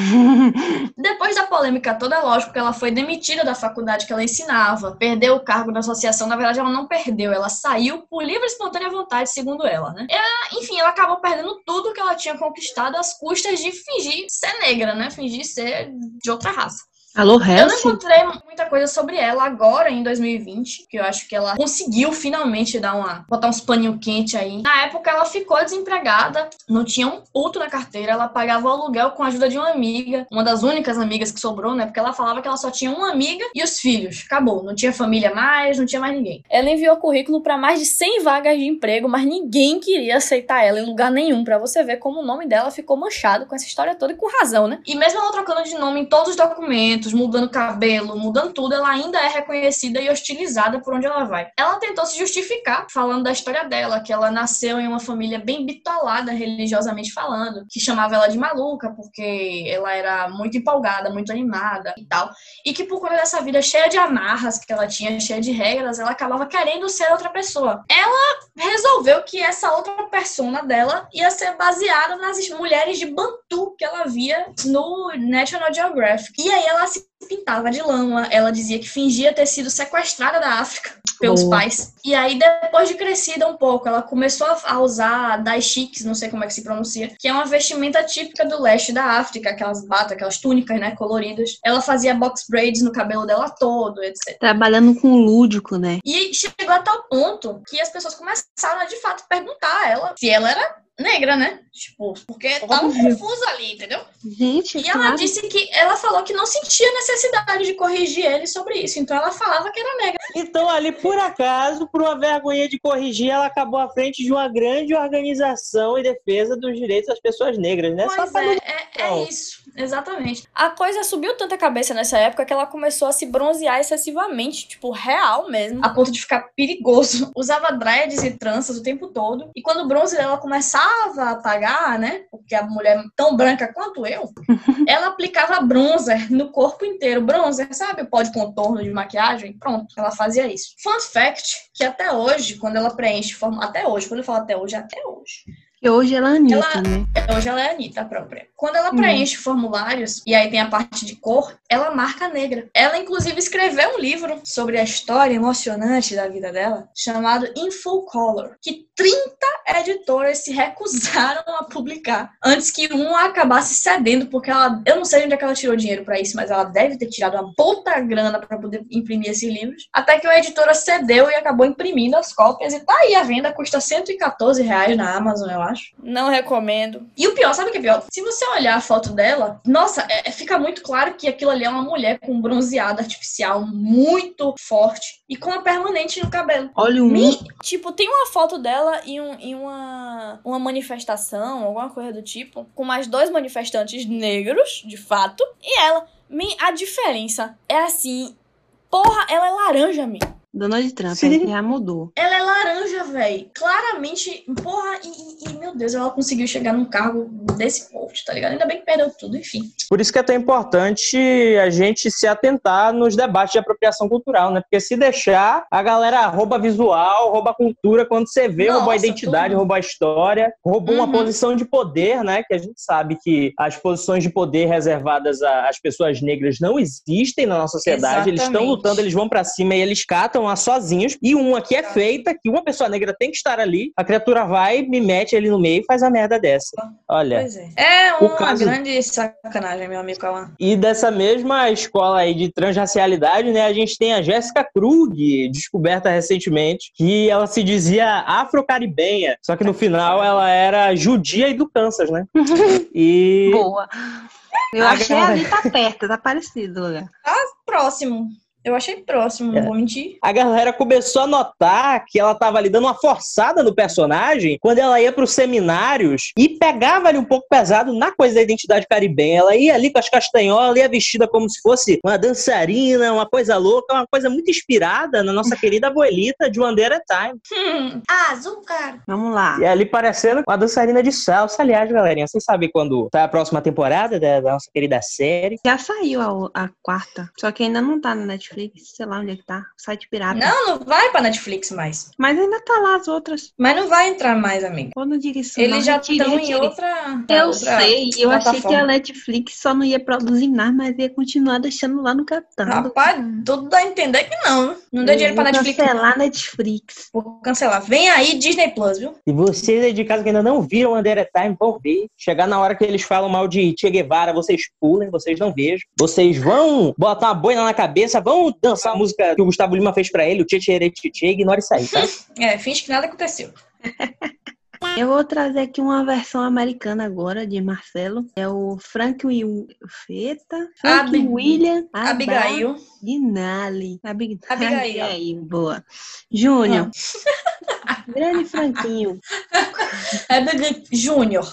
[SPEAKER 3] Depois da polêmica toda, é lógico que ela foi demitida da faculdade que ela ensinava, perdeu o cargo da associação. Na verdade, ela não perdeu, ela saiu por livre e espontânea vontade, segundo ela, né? Ela, enfim, ela acabou perdendo tudo que ela tinha conquistado às custas de fingir ser negra, né? Fingir ser de outra raça.
[SPEAKER 1] Alô,
[SPEAKER 3] Eu não encontrei muita coisa sobre ela agora, em 2020, que eu acho que ela conseguiu finalmente dar uma, botar uns paninho quente aí. Na época, ela ficou desempregada, não tinha um puto na carteira, ela pagava o aluguel com a ajuda de uma amiga, uma das únicas amigas que sobrou, né? Porque ela falava que ela só tinha uma amiga e os filhos. Acabou, não tinha família mais, não tinha mais ninguém.
[SPEAKER 4] Ela enviou currículo para mais de 100 vagas de emprego, mas ninguém queria aceitar ela em lugar nenhum, Pra você ver como o nome dela ficou manchado com essa história toda e com razão, né?
[SPEAKER 3] E mesmo ela trocando de nome em todos os documentos, mudando cabelo, mudando tudo, ela ainda é reconhecida e hostilizada por onde ela vai. Ela tentou se justificar falando da história dela, que ela nasceu em uma família bem bitolada religiosamente falando, que chamava ela de maluca porque ela era muito empolgada, muito animada e tal, e que por conta dessa vida cheia de amarras que ela tinha, cheia de regras, ela acabava querendo ser outra pessoa. Ela resolveu que essa outra persona dela ia ser baseada nas mulheres de Bantu que ela via no National Geographic. E aí ela se pintava de lama, ela dizia que fingia ter sido sequestrada da África pelos
[SPEAKER 1] Boa.
[SPEAKER 3] pais. E aí, depois de crescida um pouco, ela começou a usar daishikis, não sei como é que se pronuncia, que é uma vestimenta típica do leste da África, aquelas batas, aquelas túnicas, né, coloridas. Ela fazia box braids no cabelo dela todo, etc.
[SPEAKER 1] Trabalhando com o lúdico, né?
[SPEAKER 3] E chegou a tal ponto que as pessoas começaram a, de fato, perguntar a ela se ela era negra, né? Tipo, porque tava
[SPEAKER 1] Óbvio.
[SPEAKER 3] confuso ali, entendeu?
[SPEAKER 1] Gente,
[SPEAKER 3] E ela
[SPEAKER 1] claro.
[SPEAKER 3] disse que ela falou que não sentia necessidade de corrigir ele sobre isso. Então ela falava que era negra.
[SPEAKER 2] Então, ali, por acaso, por uma vergonha de corrigir, ela acabou à frente de uma grande organização em defesa dos direitos das pessoas negras, né? Só
[SPEAKER 3] Pois
[SPEAKER 2] pra
[SPEAKER 3] é,
[SPEAKER 2] não-
[SPEAKER 3] é, é isso. Exatamente.
[SPEAKER 4] A coisa subiu tanta cabeça nessa época que ela começou a se bronzear excessivamente, tipo, real mesmo.
[SPEAKER 3] A ponto de ficar perigoso. Usava dreads e tranças o tempo todo. E quando o bronze dela começava a apagar, né? Porque a mulher tão branca quanto eu, ela aplicava bronzer no corpo inteiro. Bronzer, sabe? Pó de contorno de maquiagem. Pronto, ela fazia isso. Fun fact, que até hoje, quando ela preenche. Até hoje, quando eu falo até hoje, é até hoje.
[SPEAKER 1] E hoje ela é Anitta,
[SPEAKER 3] Ela-
[SPEAKER 1] né?
[SPEAKER 3] Hoje ela é a Anitta própria. Quando ela
[SPEAKER 1] Hum.
[SPEAKER 3] preenche formulários, e aí tem a parte de cor, ela marca negra. Ela, inclusive, escreveu um livro sobre a história emocionante da vida dela, chamado In Full Color, que 30 editoras se recusaram a publicar antes que um acabasse cedendo, porque ela. Eu não sei onde é que ela tirou dinheiro pra isso, mas ela deve ter tirado uma puta grana pra poder imprimir esses livros. Até que uma editora cedeu e acabou imprimindo as cópias. E tá aí a venda, custa 114 reais na Amazon, eu acho.
[SPEAKER 4] Não recomendo.
[SPEAKER 3] E o pior, sabe o que é pior? Se você olhar a foto dela, nossa, é- é- fica muito claro que aquilo ali é uma mulher com um bronzeado artificial muito forte e com uma permanente no cabelo.
[SPEAKER 1] Olha o
[SPEAKER 3] Me-
[SPEAKER 4] Tipo, tem uma foto dela em, um- em uma, uma manifestação, alguma coisa do tipo, com mais dois manifestantes negros, de fato, e ela. Me, a diferença é assim. Porra, ela é laranja, me.
[SPEAKER 1] Donald Trump,
[SPEAKER 2] Sim.
[SPEAKER 1] ele já mudou.
[SPEAKER 3] Ela é laranja, véi. Claramente, porra, e, e- meu Deus, ela conseguiu chegar num cargo desse porte, tá ligado? Ainda bem que perdeu tudo, enfim.
[SPEAKER 2] Por isso que é tão importante a gente se atentar nos debates de apropriação cultural, né? Porque se deixar, a galera rouba visual, rouba cultura, quando você vê, roubou a
[SPEAKER 3] Nossa,
[SPEAKER 2] identidade,
[SPEAKER 3] tudo.
[SPEAKER 2] roubou a história, roubou uma
[SPEAKER 3] Uhum.
[SPEAKER 2] posição de poder, né? Que a gente sabe que as posições de poder reservadas a- às pessoas negras não existem na nossa sociedade. Eles estão
[SPEAKER 3] Exatamente.
[SPEAKER 2] lutando, eles vão pra cima e eles catam lá sozinhos. E uma que é feita, que uma pessoa negra tem que estar ali, a criatura vai, me mete ali no meio e faz a merda dessa. Olha.
[SPEAKER 3] Pois é. É uma
[SPEAKER 2] caso-
[SPEAKER 3] grande sacanagem, meu amigo Cauã.
[SPEAKER 2] E dessa mesma escola aí de transracialidade, né, a gente tem a Jéssica Krug, descoberta recentemente, que ela se dizia afro-caribenha, só que no final ela era judia e do Kansas, né? E
[SPEAKER 1] Boa. Eu
[SPEAKER 2] A
[SPEAKER 1] achei
[SPEAKER 2] galera-
[SPEAKER 1] ali, tá perto, tá parecido. Olha.
[SPEAKER 3] Próximo. Eu achei próximo,
[SPEAKER 2] É.
[SPEAKER 3] não vou mentir.
[SPEAKER 2] a galera começou a notar que ela tava ali dando uma forçada no personagem quando ela ia pros seminários e pegava ali um pouco pesado na coisa da identidade caribenha. Ela ia ali com as castanholas, ia vestida como se fosse uma dançarina, uma coisa louca, uma coisa muito inspirada na nossa querida abuelita de One Day at a Time.
[SPEAKER 3] Hum. Ah, Azúcar.
[SPEAKER 1] Vamos lá.
[SPEAKER 2] E ali parecendo uma dançarina de salsa. Aliás, galerinha, vocês sabem quando sai a próxima temporada da, da nossa querida série?
[SPEAKER 1] Já saiu a, a quarta, só que ainda não tá na Netflix, sei lá onde é que tá. Site pirata.
[SPEAKER 3] Não, não vai pra Netflix mais.
[SPEAKER 1] Mas ainda tá lá as outras.
[SPEAKER 3] Mas não vai entrar mais, amigo.
[SPEAKER 1] Quando eu digo isso,
[SPEAKER 3] Eles
[SPEAKER 1] não,
[SPEAKER 3] já estão em outra.
[SPEAKER 1] Eu
[SPEAKER 3] outra
[SPEAKER 1] sei, eu achei que a Netflix só não ia produzir mais, mas ia continuar deixando lá no catálogo.
[SPEAKER 3] Rapaz, tudo dá a entender que não. Não deu dinheiro pra
[SPEAKER 1] Vou
[SPEAKER 3] Netflix.
[SPEAKER 1] cancelar a Netflix.
[SPEAKER 3] Vou cancelar. Vem aí Disney Plus, viu?
[SPEAKER 2] E vocês aí de casa que ainda não viram a Time, vão ver. Chegar na hora que eles falam mal de Che Guevara, vocês pulem, vocês não vejam. Vocês vão botar uma boina na cabeça, vão dançar a música que o Gustavo Lima fez pra ele, o Tchê Tchê Tchê Tchê, ignore isso aí, tá?
[SPEAKER 3] É, finge que nada aconteceu.
[SPEAKER 1] Eu vou trazer aqui uma versão americana agora de Marcelo. É o Frank Will... Feta? Frank
[SPEAKER 3] Abi-
[SPEAKER 1] William
[SPEAKER 3] Abigail.
[SPEAKER 1] Abig...
[SPEAKER 3] Abigail.
[SPEAKER 1] Abigail, boa. Júnior. Grande Franquinho.
[SPEAKER 3] Abigail Júnior.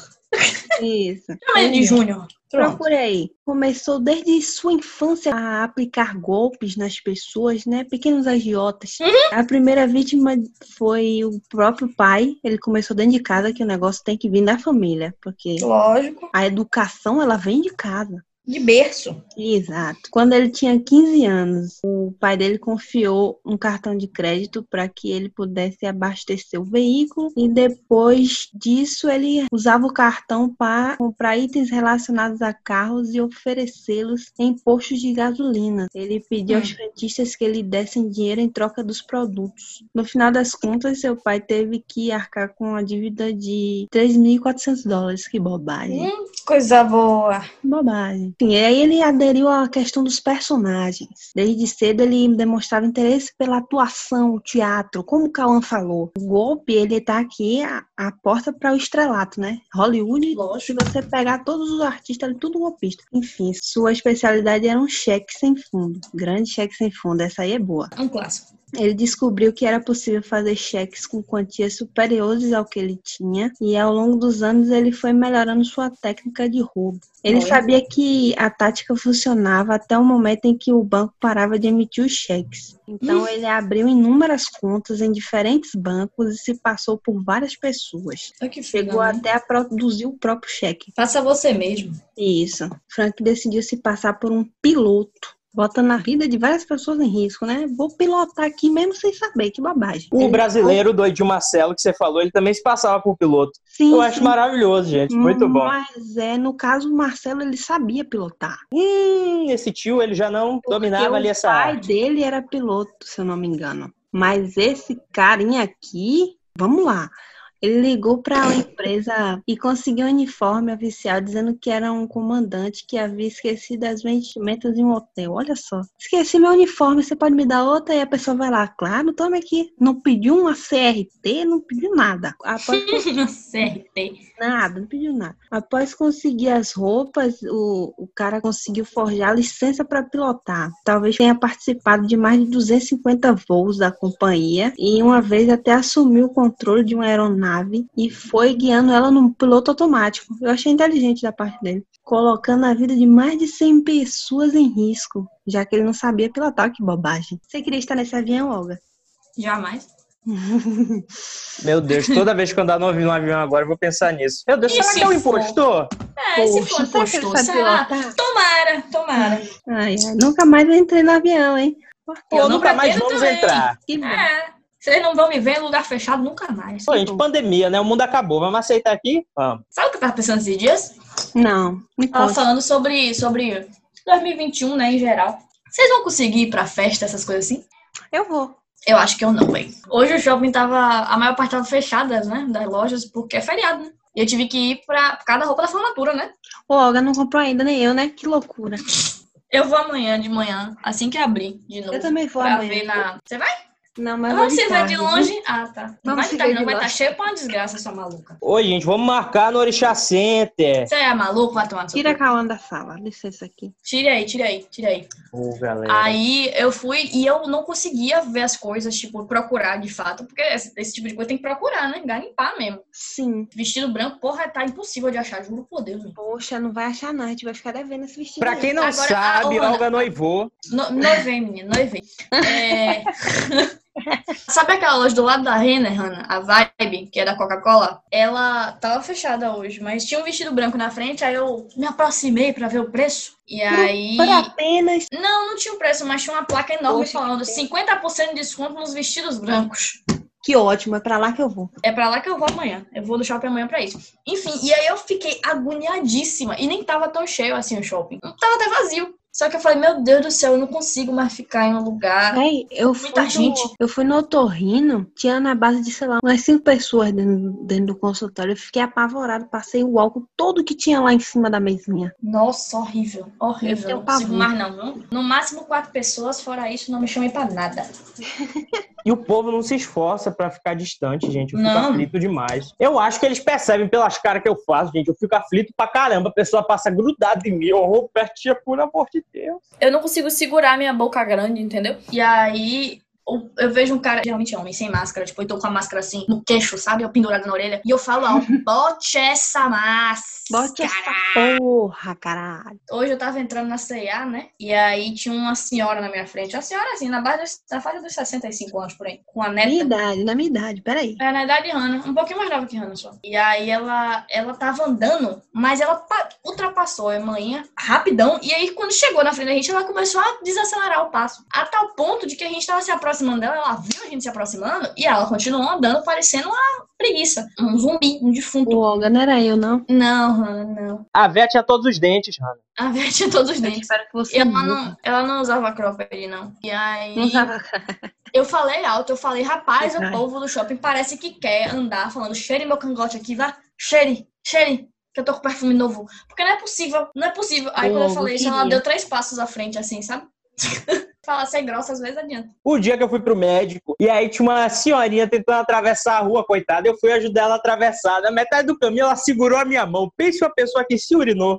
[SPEAKER 1] Isso.
[SPEAKER 3] Chama ele de Júnior. Pronto.
[SPEAKER 1] Procure aí. Começou desde sua infância a aplicar golpes nas pessoas, né? Pequenos agiotas. A primeira vítima foi o próprio pai. Ele começou dentro de casa, que o negócio tem que vir da família, porque
[SPEAKER 3] Lógico.
[SPEAKER 1] a educação ela vem de casa.
[SPEAKER 3] De berço.
[SPEAKER 1] Exato. Quando ele tinha 15 anos, o pai dele confiou um cartão de crédito para que ele pudesse abastecer o veículo e depois disso ele usava o cartão para comprar itens relacionados a carros e oferecê-los em postos de gasolina. Ele pediu
[SPEAKER 3] Hum.
[SPEAKER 1] aos frentistas que lhe dessem dinheiro em troca dos produtos. No final das contas, seu pai teve que arcar com a dívida de 3.400 dólares. Que bobagem.
[SPEAKER 3] Hum, coisa boa.
[SPEAKER 1] Bobagem. Enfim, aí ele aderiu à questão dos personagens. Desde cedo ele demonstrava interesse pela atuação, o teatro, como o Cauã falou. O golpe, ele tá aqui a, a porta para o estrelato, né? Hollywood, se
[SPEAKER 3] Lógico.
[SPEAKER 1] você pegar todos os artistas, ele tudo golpista. Enfim, sua especialidade era um cheque sem fundo. Grande cheque sem fundo, essa aí é boa.
[SPEAKER 3] Um clássico.
[SPEAKER 1] Ele descobriu que era possível fazer cheques com quantias superiores ao que ele tinha, e ao longo dos anos ele foi melhorando sua técnica de roubo. Ele sabia que a tática funcionava até o momento em que o banco parava de emitir os cheques. Então ele abriu inúmeras contas em diferentes bancos e se passou por várias pessoas.
[SPEAKER 3] Que
[SPEAKER 1] Chegou
[SPEAKER 3] filha, né?
[SPEAKER 1] até a produzir o próprio cheque.
[SPEAKER 3] Faça você mesmo.
[SPEAKER 1] Isso. Frank decidiu se passar por um piloto, botando a vida de várias pessoas em risco, né? Vou pilotar aqui mesmo sem saber, que bobagem.
[SPEAKER 2] O
[SPEAKER 1] Ele-
[SPEAKER 2] brasileiro do Marcelo que você falou, ele também se passava por piloto.
[SPEAKER 1] Sim,
[SPEAKER 2] Eu acho
[SPEAKER 1] sim.
[SPEAKER 2] maravilhoso, gente. Muito bom.
[SPEAKER 1] Mas é, no caso, o Marcelo, ele sabia pilotar.
[SPEAKER 2] Hum, esse tio, ele já não dominava
[SPEAKER 1] Porque
[SPEAKER 2] ali
[SPEAKER 1] o
[SPEAKER 2] essa
[SPEAKER 1] pai
[SPEAKER 2] arte.
[SPEAKER 1] dele era piloto, se eu não me engano. Mas esse carinha aqui, vamos lá. Ele ligou para a empresa e conseguiu um uniforme oficial dizendo que era um comandante que havia esquecido as vestimentas em um hotel. Olha só. Esqueci meu uniforme, você pode me dar outra? E a pessoa vai lá, claro, tome aqui. Não pediu uma CRT, não pediu nada. Após
[SPEAKER 3] CRT.
[SPEAKER 1] Nada, não pediu nada. Após conseguir as roupas, o, o cara conseguiu forjar licença para pilotar. Talvez tenha participado de mais de 250 voos da companhia e uma vez até assumiu o controle de uma aeronave e foi guiando ela num piloto automático. Eu achei inteligente da parte dele. Colocando a vida de mais de 100 pessoas em risco, já que ele não sabia pilotar. Que bobagem. Você queria estar nesse avião, Olga?
[SPEAKER 3] Jamais.
[SPEAKER 2] Meu Deus, toda vez que eu andar no avião, no avião agora, eu vou pensar nisso. Meu Deus,
[SPEAKER 3] E
[SPEAKER 2] será
[SPEAKER 3] se
[SPEAKER 2] que é um impostor?
[SPEAKER 3] É, se for
[SPEAKER 1] será que ele
[SPEAKER 3] impostor, será?
[SPEAKER 1] pilotar?
[SPEAKER 3] Tomara, tomara.
[SPEAKER 1] Ai, ai, nunca mais eu entrei no avião, hein?
[SPEAKER 2] Pô,
[SPEAKER 3] Eu não
[SPEAKER 2] nunca mais vamos
[SPEAKER 3] também.
[SPEAKER 2] entrar.
[SPEAKER 1] Que bom.
[SPEAKER 3] É. Vocês não vão me ver em lugar fechado nunca mais.
[SPEAKER 2] Pô, gente, pandemia, né? O mundo acabou. Vamos aceitar aqui? Vamos.
[SPEAKER 3] Sabe o que eu tava pensando esses dias?
[SPEAKER 1] Não, me
[SPEAKER 3] Tava
[SPEAKER 1] conta.
[SPEAKER 3] falando sobre, sobre 2021, né, em geral. Vocês vão conseguir ir pra festa, essas coisas assim?
[SPEAKER 1] Eu vou.
[SPEAKER 3] Eu acho que eu não, velho. Hoje o shopping tava. A maior parte tava fechada, né? Das lojas, porque é feriado, né? E eu tive que ir pra cada roupa da formatura, né?
[SPEAKER 1] Ô, Olga não comprou ainda, nem eu, né? Que loucura.
[SPEAKER 3] Eu vou amanhã de manhã, assim que abrir de novo.
[SPEAKER 1] Eu também vou
[SPEAKER 3] pra
[SPEAKER 1] amanhã.
[SPEAKER 3] ver na. Você vai?
[SPEAKER 1] Não, mas vou
[SPEAKER 3] se ver
[SPEAKER 1] tarde,
[SPEAKER 3] de
[SPEAKER 1] viu?
[SPEAKER 3] longe? Ah, tá. Não
[SPEAKER 1] Vamos
[SPEAKER 3] vai tarde,
[SPEAKER 1] ver
[SPEAKER 3] não vai estar cheio pra uma desgraça, sua maluca.
[SPEAKER 2] Oi, gente, vamos marcar no Orixá Center.
[SPEAKER 3] Você é maluco? Vai tomar
[SPEAKER 1] Tira a. Cauã da sala. Licença aqui.
[SPEAKER 3] Tira aí, tira aí, tira aí.
[SPEAKER 2] Ô, galera.
[SPEAKER 3] Aí eu fui e eu não conseguia ver as coisas, tipo, procurar de fato, porque esse, esse tipo de coisa tem que procurar, né? Garimpar mesmo.
[SPEAKER 1] Sim.
[SPEAKER 3] Vestido branco, porra, tá impossível de achar, juro por Deus. Meu.
[SPEAKER 1] Poxa, não vai achar não. A gente vai ficar devendo esse vestido.
[SPEAKER 2] Pra quem não
[SPEAKER 3] Agora,
[SPEAKER 2] sabe,
[SPEAKER 3] a Ana-
[SPEAKER 2] Olga noivou.
[SPEAKER 3] No, noivei, menino, noivei. É... Sabe aquela loja do lado da Renner, Hannah? A Vibe, que é da Coca-Cola? Ela tava fechada hoje, mas tinha um vestido branco na frente, aí eu me aproximei pra ver o preço. E aí.
[SPEAKER 1] Por apenas.
[SPEAKER 3] Não, não tinha o preço, mas tinha uma placa enorme
[SPEAKER 1] Poxa,
[SPEAKER 3] falando
[SPEAKER 1] que
[SPEAKER 3] 50% de desconto nos vestidos brancos.
[SPEAKER 1] Que ótimo, é pra lá que eu vou.
[SPEAKER 3] É pra lá que eu vou amanhã. Eu vou no shopping amanhã pra isso. Enfim, e aí eu fiquei agoniadíssima. E nem tava tão cheio assim o shopping. Tava até vazio. Só que eu falei, meu Deus do céu, eu não consigo mais ficar em um lugar.
[SPEAKER 1] Eu fui,
[SPEAKER 3] Muita
[SPEAKER 1] no,
[SPEAKER 3] gente.
[SPEAKER 1] eu fui no otorrino, tinha na base de, sei lá, umas cinco pessoas dentro, dentro do consultório. Eu fiquei apavorado, passei o álcool todo que tinha lá em cima da mesinha.
[SPEAKER 3] Nossa, horrível. Horrível.
[SPEAKER 1] Eu
[SPEAKER 3] Não consigo
[SPEAKER 1] tenho
[SPEAKER 3] mais, não. viu? No máximo quatro pessoas, fora isso, não me chamem pra nada.
[SPEAKER 2] E o povo não se esforça pra ficar distante, gente. Eu fico
[SPEAKER 3] Não.
[SPEAKER 2] aflito demais. Eu acho que eles percebem pelas caras que eu faço, gente. Eu fico aflito pra caramba. A pessoa passa grudada em mim. Ô, Robertinha, por amor de Deus.
[SPEAKER 4] Eu não consigo segurar minha boca grande, entendeu?
[SPEAKER 3] E aí, eu vejo um cara, geralmente homem, sem máscara, tipo, eu tô com a máscara assim no queixo, sabe? Eu pendurado na orelha. E eu falo alto, bote essa máscara.
[SPEAKER 1] Bote essa porra, caralho.
[SPEAKER 3] Hoje eu tava entrando na CIA, né? E aí tinha uma senhora na minha frente. Uma senhora, assim, na base dos, na fase dos 65 anos por aí. Com a neta.
[SPEAKER 1] Minha idade, na minha idade, peraí.
[SPEAKER 3] É, na idade de Hannah, um pouquinho mais nova que Hannah só. E aí ela, ela tava andando, mas ela pa- ultrapassou a manhã rapidão. E aí, quando chegou na frente da gente, ela começou a desacelerar o passo. A tal ponto de que a gente tava se aproximando dela, ela viu a gente se aproximando e ela continuou andando, parecendo uma preguiça. Um zumbi, um defunto.
[SPEAKER 1] O Olga não era eu, não.
[SPEAKER 3] Não, Hannah, não.
[SPEAKER 2] A Vé tinha todos os dentes, Hannah.
[SPEAKER 3] A Vera tinha todos os
[SPEAKER 1] Eu
[SPEAKER 3] dentes.
[SPEAKER 1] espero que você
[SPEAKER 3] E ela não, ela não usava cropped, não. E aí.
[SPEAKER 1] Não
[SPEAKER 3] Eu falei alto, eu falei, rapaz, o povo do shopping parece que quer andar falando, cheire meu cangote aqui, vá, cheire, cheire, que eu tô com perfume novo. Porque não é possível, não é possível. Aí quando eu falei isso, ela deu três passos à frente, assim, sabe? Falar ser grossa às vezes adianta.
[SPEAKER 2] O dia que eu fui pro médico, e aí tinha uma senhorinha tentando atravessar a rua, coitada. Eu fui ajudar ela a atravessar. Na metade do caminho, ela segurou a minha mão. Pense uma pessoa que se urinou.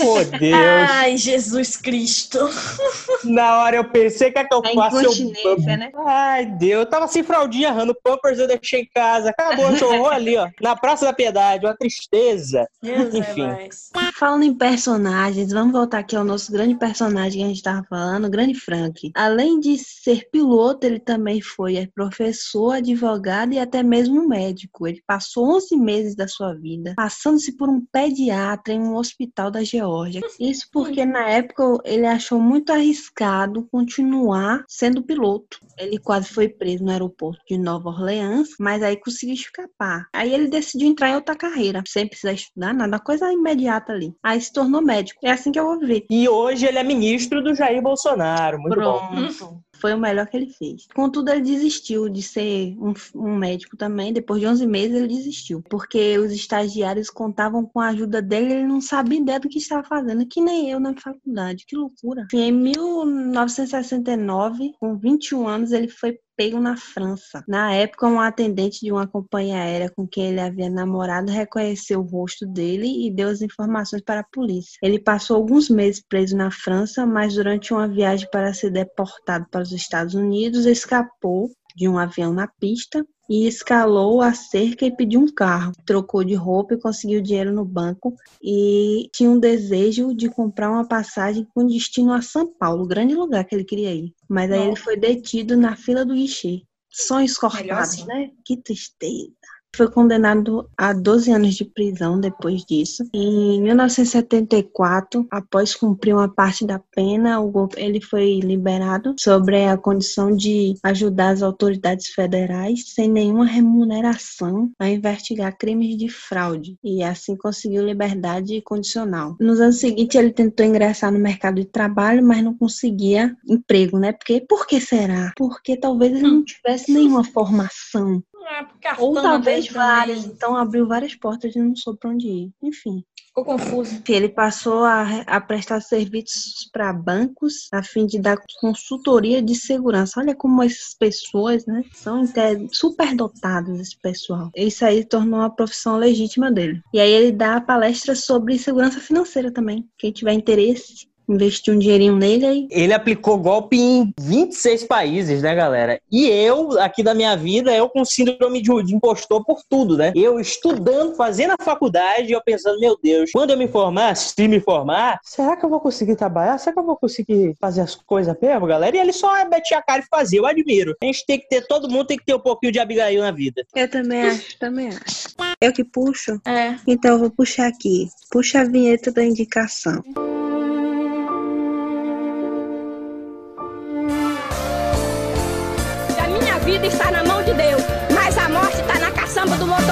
[SPEAKER 2] Oh, Deus.
[SPEAKER 3] Ai, Jesus Cristo.
[SPEAKER 2] Na hora eu pensei, o que é que eu
[SPEAKER 1] É
[SPEAKER 2] faço? Eu
[SPEAKER 1] né?
[SPEAKER 2] Ai, Deus, eu tava sem fraldinha, Rano. O Pampers eu deixei em casa. Acabou, show ali, ó. Na Praça da Piedade, uma tristeza.
[SPEAKER 3] Deus
[SPEAKER 2] Enfim.
[SPEAKER 3] é.
[SPEAKER 1] Falando em personagens, vamos voltar aqui ao nosso grande personagem que a gente tava falando, o grande Frank. Além de ser piloto, ele também foi é, professor, advogado e até mesmo médico. Ele passou 11 meses da sua vida passando-se por um pediatra em um hospital da Geórgia. Isso porque na época ele achou muito arriscado continuar sendo piloto. Ele quase foi preso no aeroporto de Nova Orleans, mas aí conseguiu escapar. Aí ele decidiu entrar em outra carreira, sem precisar estudar nada, coisa imediata ali. Aí se tornou médico. É assim que eu vou ver.
[SPEAKER 2] E hoje ele é ministro do Jair Bolsonaro. Muito bom.
[SPEAKER 1] Pronto. Foi o melhor que ele fez. Contudo, ele desistiu de ser um, um médico também. Depois de 11 meses, ele desistiu. Porque os estagiários contavam com a ajuda dele ele não sabia ideia do que estava fazendo. Que nem eu na faculdade. Que loucura. Em 1969, com 21 anos, ele foi pego na França. Na época, um atendente de uma companhia aérea com quem ele havia namorado reconheceu o rosto dele e deu as informações para a polícia. Ele passou alguns meses preso na França, mas durante uma viagem para ser deportado para os Estados Unidos, escapou de um avião na pista e escalou a cerca e pediu um carro. Trocou de roupa e conseguiu dinheiro no banco e tinha um desejo de comprar uma passagem com destino a São Paulo, grande lugar que ele queria ir. Mas aí ele foi detido na fila do guichê. Sonhos cortados,
[SPEAKER 3] assim.
[SPEAKER 1] né? Que tristeza. Foi condenado a 12 anos de prisão depois disso. Em 1974, após cumprir uma parte da pena, ele foi liberado sobre a condição de ajudar as autoridades federais sem nenhuma remuneração a investigar crimes de fraude e assim conseguiu liberdade condicional. Nos anos seguintes, ele tentou ingressar no mercado de trabalho, mas não conseguia emprego, né? Porque por que será? Porque talvez ele não tivesse nenhuma formação
[SPEAKER 3] É, porque a
[SPEAKER 1] ou talvez
[SPEAKER 3] dele também
[SPEAKER 1] várias. Então abriu várias portas e não soube pra onde ir. Enfim.
[SPEAKER 3] Ficou confuso.
[SPEAKER 1] Ele passou a, a prestar serviços para bancos a fim de dar consultoria de segurança. Olha como essas pessoas, né, são superdotadas, esse pessoal. Isso aí tornou uma profissão legítima dele. E aí ele dá palestras sobre segurança financeira também. Quem tiver interesse, investir um dinheirinho nele aí.
[SPEAKER 2] Ele aplicou golpe em 26 países, né, galera? E eu, aqui da minha vida, eu com síndrome de, de impostor por tudo, né? Eu estudando, fazendo a faculdade, eu pensando, meu Deus, quando eu me formar, se me formar, será que eu vou conseguir trabalhar? Será que eu vou conseguir fazer as coisas mesmo, galera? E ele só metia a cara e fazia, eu admiro. A gente tem que ter, todo mundo tem que ter um pouquinho de Abigail na vida.
[SPEAKER 1] Eu também acho, também acho. Eu que puxo?
[SPEAKER 3] É.
[SPEAKER 1] Então eu vou puxar aqui. Puxa a vinheta da indicação.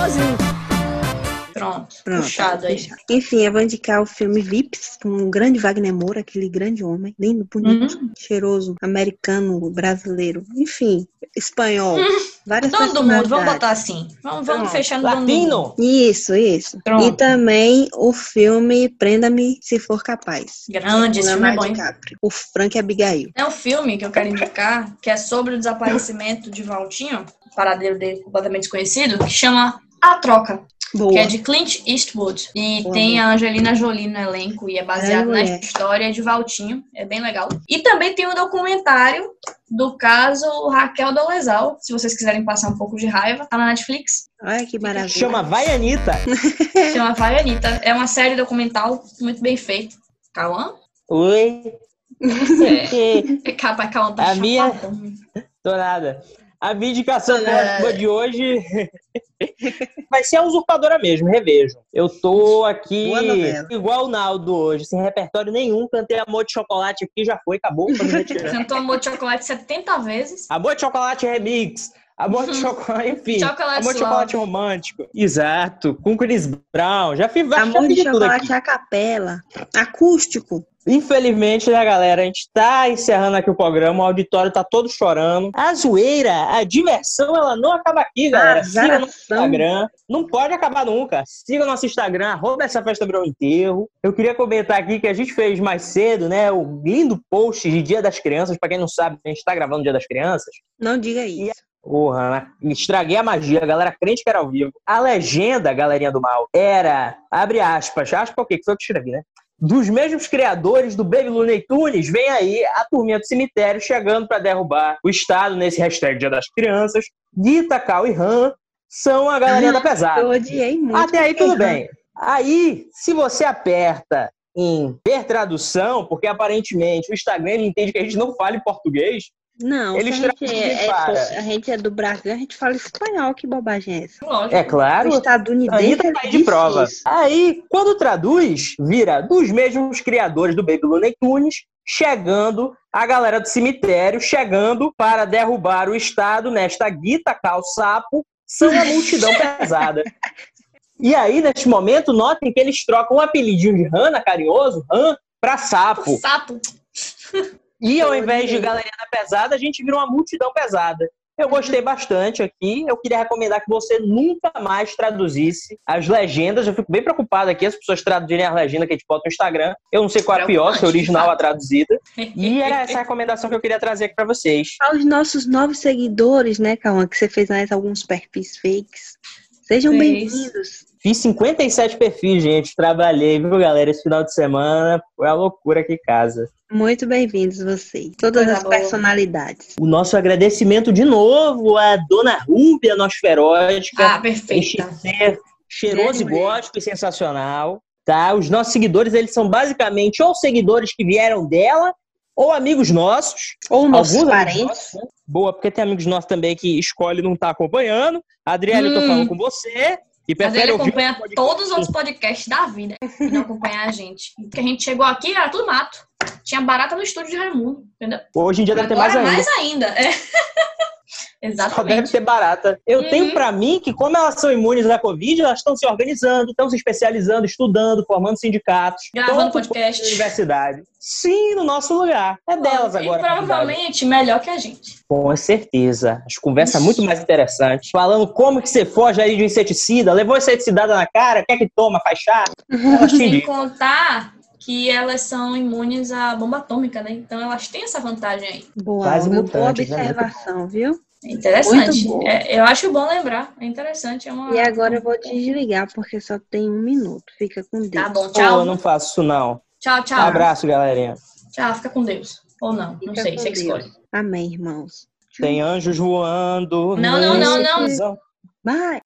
[SPEAKER 5] Motorzinho.
[SPEAKER 3] Pronto.
[SPEAKER 1] Pronto,
[SPEAKER 3] Puxado aí.
[SPEAKER 1] Enfim, eu vou indicar o filme Vips, com o grande Wagner Moura, aquele grande homem, lindo, bonito,
[SPEAKER 3] Hum.
[SPEAKER 1] cheiroso, americano, brasileiro, enfim, espanhol. Várias
[SPEAKER 3] Dono do mundo, vamos botar assim. Vamos, vamos
[SPEAKER 1] Pronto.
[SPEAKER 3] fechar no.
[SPEAKER 2] Latino!
[SPEAKER 1] Isso, isso.
[SPEAKER 3] Pronto.
[SPEAKER 1] E também o filme Prenda-me se for capaz.
[SPEAKER 3] Grande, esse filme é bom.
[SPEAKER 1] O Frank Abigail.
[SPEAKER 3] É um filme que eu quero indicar, que é sobre o desaparecimento de Valtinho, o paradeiro dele completamente desconhecido, que chama A Troca.
[SPEAKER 1] Boa.
[SPEAKER 3] que é de Clint Eastwood. E
[SPEAKER 1] Boa,
[SPEAKER 3] tem a Angelina Jolie no elenco e é baseado
[SPEAKER 1] Ai,
[SPEAKER 3] na
[SPEAKER 1] mulher.
[SPEAKER 3] história de Valtinho. É bem legal. E também tem um documentário do caso Raquel Dolezal. Se vocês quiserem passar um pouco de raiva, tá na Netflix.
[SPEAKER 1] Olha que maravilha.
[SPEAKER 2] Chama Vai Anitta.
[SPEAKER 3] Chama Vai Anitta. É uma série documental muito bem feita. Cauã?
[SPEAKER 2] Oi.
[SPEAKER 3] É, Capa, Cauã tá
[SPEAKER 2] A minha-. Tô nada. A minha indicação
[SPEAKER 3] É.
[SPEAKER 2] de hoje vai ser a usurpadora mesmo, revejo. Eu tô aqui igual o Naldo hoje, sem repertório nenhum. Cantei Amor de Chocolate aqui, já foi, acabou.
[SPEAKER 3] Cantou Amor de Chocolate 70 vezes.
[SPEAKER 2] Amor de Chocolate Remix. Amor de chocolate, enfim.
[SPEAKER 3] Chocolate
[SPEAKER 2] amor de chocolate romântico. Exato. Com Chris Brown. Já fiz, já
[SPEAKER 1] Amor de
[SPEAKER 2] fiz tudo aqui.
[SPEAKER 1] chocolate a capela. Acústico.
[SPEAKER 2] Infelizmente, né, galera? A gente tá encerrando aqui o programa, o auditório tá todo chorando. A zoeira, a diversão, ela não acaba aqui, galera. Siga no. Instagram. Não pode acabar nunca. Siga o nosso Instagram, arroba essa festa virou um enterro. Eu queria comentar aqui que a gente fez mais cedo, né? O lindo post de Dia das Crianças. Pra quem não sabe, a gente tá gravando Dia das Crianças.
[SPEAKER 1] Não diga isso.
[SPEAKER 2] Porra, né? estraguei a magia, a galera crente que era ao vivo. A legenda, galerinha do mal, era, abre aspas, aspas o quê? Que foi o que escrevi, né? Dos mesmos criadores do Baby Looney Tunes, vem aí a turminha do cemitério chegando pra derrubar o Estado nesse hashtag Dia das Crianças. Gita, Cal e Han são a galerinha da pesada.
[SPEAKER 1] Eu odiei muito.
[SPEAKER 2] Até aí tudo bem. Aí, se você aperta em ver tradução, porque aparentemente o Instagram entende que a gente não fala em português,
[SPEAKER 1] Não,
[SPEAKER 2] Eles
[SPEAKER 1] se a, gente é, é- a gente é do Brasil, a gente fala espanhol. Que bobagem é essa?
[SPEAKER 3] Lógico.
[SPEAKER 2] é claro,
[SPEAKER 1] O estadunidense
[SPEAKER 2] tá aí de
[SPEAKER 1] disse
[SPEAKER 2] prova.
[SPEAKER 1] isso.
[SPEAKER 2] Aí, quando traduz, vira dos mesmos criadores do Baby Looney Tunes, chegando a galera do cemitério, chegando para derrubar o Estado nesta guita cal sapo, são a multidão pesada. E aí, neste momento, notem que eles trocam o apelidinho de Hannah, carinhoso, Han, para sapo.
[SPEAKER 3] Sapo.
[SPEAKER 2] E ao invés de galerinha da pesada, a gente virou uma multidão pesada. Eu gostei bastante aqui. Eu queria recomendar que você nunca mais traduzisse as legendas. Eu fico bem preocupado aqui, as pessoas traduzirem as legendas que a gente bota no Instagram. Eu não sei qual é pior, se é original ou a traduzida. E era essa recomendação que eu queria trazer aqui pra vocês.
[SPEAKER 1] Aos nossos novos seguidores, né, Cauã, que você fez mais alguns perfis fakes. Sejam bem-vindos.
[SPEAKER 2] Fiz 57 perfis, gente. Trabalhei, viu, galera? Esse final de semana foi a loucura aqui em casa.
[SPEAKER 1] Muito bem-vindos vocês. Todas
[SPEAKER 3] Coisa
[SPEAKER 1] as personalidades.
[SPEAKER 2] O nosso agradecimento de novo à dona Rúbia Nosferótica.
[SPEAKER 3] Ah, perfeita.
[SPEAKER 2] ser cheiroso e
[SPEAKER 1] Grande mulher.
[SPEAKER 2] gótico e sensacional, tá? Os nossos seguidores, eles são basicamente ou seguidores que vieram dela, ou amigos nossos.
[SPEAKER 1] Ou nossos parentes.
[SPEAKER 2] nossos, né? Boa, porque tem amigos nossos também que escolhe não tá acompanhando. Adriele, eu tô
[SPEAKER 3] Hum.
[SPEAKER 2] falando com você. E
[SPEAKER 3] Mas ele acompanha todos os outros podcasts da vida e não acompanha a gente. Porque a gente chegou aqui, era tudo mato. Tinha barata no estúdio de Raimundo, entendeu?
[SPEAKER 2] Hoje em dia deve ter
[SPEAKER 3] Agora
[SPEAKER 2] mais ainda.
[SPEAKER 3] mais ainda. É.
[SPEAKER 2] Só deve
[SPEAKER 3] Exatamente.
[SPEAKER 2] ter barata. Eu
[SPEAKER 3] Uhum.
[SPEAKER 2] tenho pra mim que, como elas são imunes à Covid, elas estão se organizando, estão se especializando, estudando, formando sindicatos.
[SPEAKER 3] Gravando podcast.
[SPEAKER 2] universidade. Sim, no nosso lugar. É delas
[SPEAKER 3] E
[SPEAKER 2] agora. faculdade.
[SPEAKER 3] provavelmente melhor que a gente.
[SPEAKER 2] Com certeza. As conversas muito mais interessantes. Falando como que você foge aí de um inseticida, levou inseticida na cara, quer que toma, faz chá.
[SPEAKER 3] Sem contar que elas são imunes à bomba atômica, né? Então elas têm essa vantagem aí.
[SPEAKER 1] Boa,
[SPEAKER 2] Quase
[SPEAKER 1] boa
[SPEAKER 2] mutantes, né?
[SPEAKER 1] observação, viu?
[SPEAKER 3] É interessante. É, eu acho bom lembrar. É interessante. É uma...
[SPEAKER 1] E agora eu vou desligar, porque só tem um minuto. Fica com Deus.
[SPEAKER 3] Tá bom, tchau.
[SPEAKER 2] eu não faço isso, não.
[SPEAKER 3] Tchau, tchau.
[SPEAKER 2] Abraço, galerinha.
[SPEAKER 3] Tchau, fica com Deus. Ou não, não
[SPEAKER 1] Fica
[SPEAKER 3] sei,
[SPEAKER 1] com
[SPEAKER 3] você
[SPEAKER 1] Deus.
[SPEAKER 3] escolhe.
[SPEAKER 1] Amém, irmãos.
[SPEAKER 2] Tem anjos voando.
[SPEAKER 3] Não, não, não, não.
[SPEAKER 1] Bye.